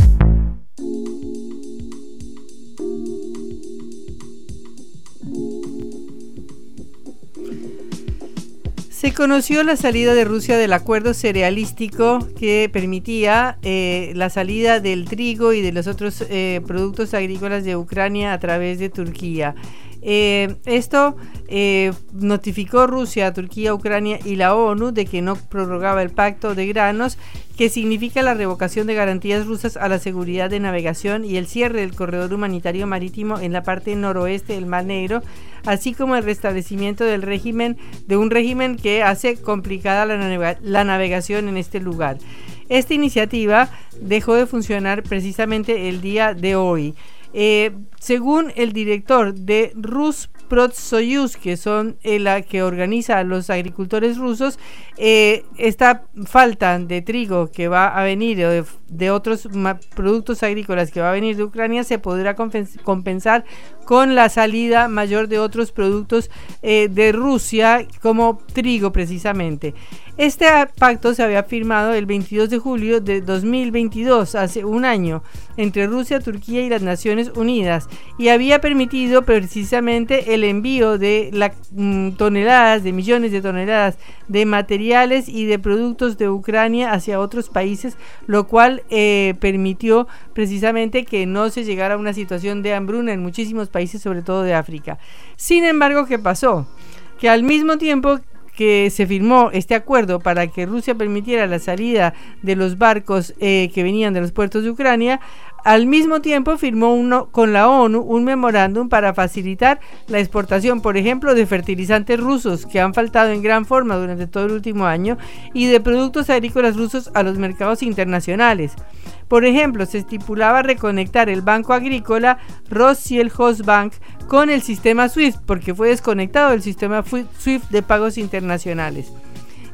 Se conoció la salida de Rusia del acuerdo cerealístico que permitía eh, la salida del trigo y de los otros eh, productos agrícolas de Ucrania a través de Turquía. Eh, esto eh, notificó Rusia, Turquía, Ucrania y la ONU de que no prorrogaba el pacto de granos, que significa la revocación de garantías rusas a la seguridad de navegación y el cierre del corredor humanitario marítimo en la parte noroeste del Mar Negro, así como el restablecimiento del régimen de un régimen que hace complicada la, la navegación en este lugar. Esta iniciativa dejó de funcionar precisamente el día de hoy. Eh, según el director de Rusprotsoyuz, que son eh, la que organiza a los agricultores rusos, eh, esta falta de trigo que va a venir de, otros productos agrícolas que va a venir de Ucrania se podrá compensar con la salida mayor de otros productos de Rusia, como trigo precisamente. Este pacto se había firmado el 22 de julio de 2022, hace un año, entre Rusia, Turquía y las Naciones Unidas, y había permitido precisamente el envío de mm, toneladas, de millones de toneladas de materiales y de productos de Ucrania hacia otros países, lo cual eh, permitió precisamente que no se llegara a una situación de hambruna en muchísimos países, sobre todo de África. Sin embargo, ¿qué pasó? Que al mismo tiempo que se firmó este acuerdo para que Rusia permitiera la salida de los barcos eh, que venían de los puertos de Ucrania, al mismo tiempo firmó uno con la ONU un memorándum para facilitar la exportación, por ejemplo, de fertilizantes rusos que han faltado en gran forma durante todo el último año y de productos agrícolas rusos a los mercados internacionales. Por ejemplo, se estipulaba reconectar el banco agrícola Bank con el sistema SWIFT, porque fue desconectado del sistema SWIFT de pagos internacionales.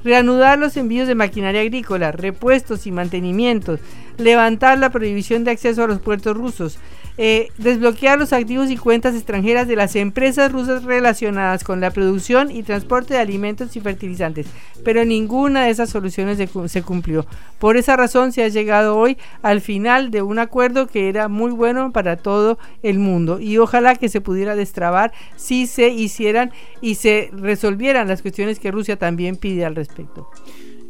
Reanudar los envíos de maquinaria agrícola, repuestos y mantenimientos, levantar la prohibición de acceso a los puertos rusos, eh, desbloquear los activos y cuentas extranjeras de las empresas rusas relacionadas con la producción y transporte de alimentos y fertilizantes, pero ninguna de esas soluciones se, cumplió. Por esa razón se ha llegado hoy al final de un acuerdo que era muy bueno para todo el mundo y ojalá que se pudiera destrabar si se hicieran y se resolvieran las cuestiones que Rusia también pide al respecto.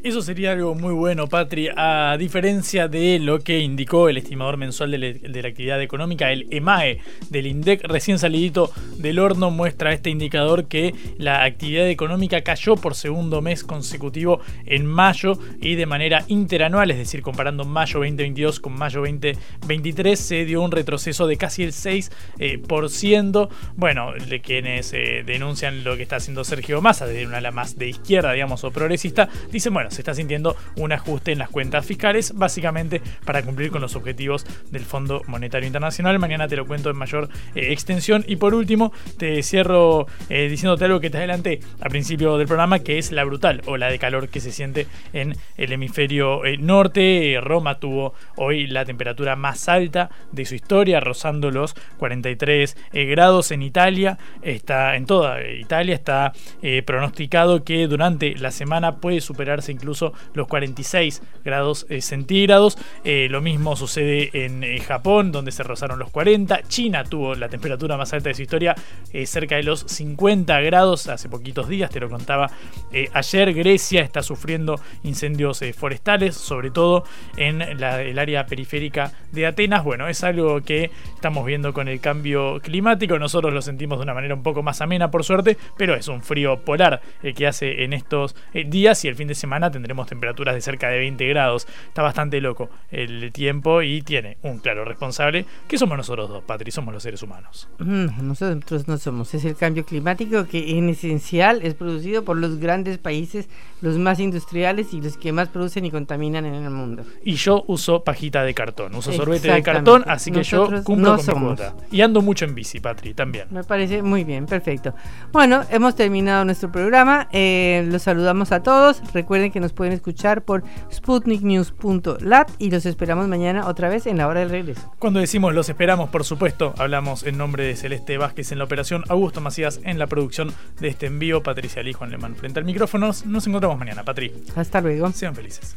Eso sería algo muy bueno, Patri, a diferencia de lo que indicó el estimador mensual de, la actividad económica, el EMAE del INDEC, recién salidito del horno, muestra este indicador que la actividad económica cayó por segundo mes consecutivo en mayo y de manera interanual, es decir, comparando mayo 2022 con mayo 2023, se dio un retroceso de casi el 6%. Eh, bueno, de quienes eh, denuncian lo que está haciendo Sergio Massa, desde una ala más de izquierda, digamos, o progresista, dicen, bueno, se está sintiendo un ajuste en las cuentas fiscales, básicamente para cumplir con los objetivos del Fondo Monetario Internacional. Mañana te lo cuento en mayor eh, extensión. Y por último, te cierro eh, diciéndote algo que te adelanté al principio del programa, que es la brutal ola de calor que se siente en el hemisferio eh, norte. Roma tuvo hoy la temperatura más alta de su historia, rozando los 43 grados en Italia. Está en toda Italia está pronosticado que durante la semana puede superarse incluso los 46 grados eh, centígrados. Eh, lo mismo sucede en eh, Japón, donde se rozaron los 40. China tuvo la temperatura más alta de su historia, cerca de los 50 grados hace poquitos días, te lo contaba ayer. Grecia está sufriendo incendios forestales, sobre todo en el área periférica de Atenas. Bueno, es algo que estamos viendo con el cambio climático. Nosotros lo sentimos de una manera un poco más amena, por suerte, pero es un frío polar el que hace en estos días y el fin de semana tendremos temperaturas de cerca de 20 grados. Está bastante loco el tiempo y tiene un claro responsable, que somos nosotros dos, Patri, somos los seres humanos. Mm, nosotros no somos, es el cambio climático que en esencial es producido por los grandes países, los más industriales y los que más producen y contaminan en el mundo. Y yo uso pajita de cartón, uso sorbete de cartón, así que yo cumplo con mi cuota. Y ando mucho en bici, Patri, también. Me parece muy bien, perfecto. Bueno, hemos terminado nuestro programa, eh, los saludamos a todos, recuerden que nos pueden escuchar por sputniknews.lat y los esperamos mañana otra vez en la hora del regreso. Cuando decimos los esperamos, por supuesto, hablamos en nombre de Celeste Vázquez en la operación, Augusto Macías en la producción de este envío, Patricia Lee, Juan Lemán frente al micrófono. Nos encontramos mañana, Patri. Hasta luego. Sean felices.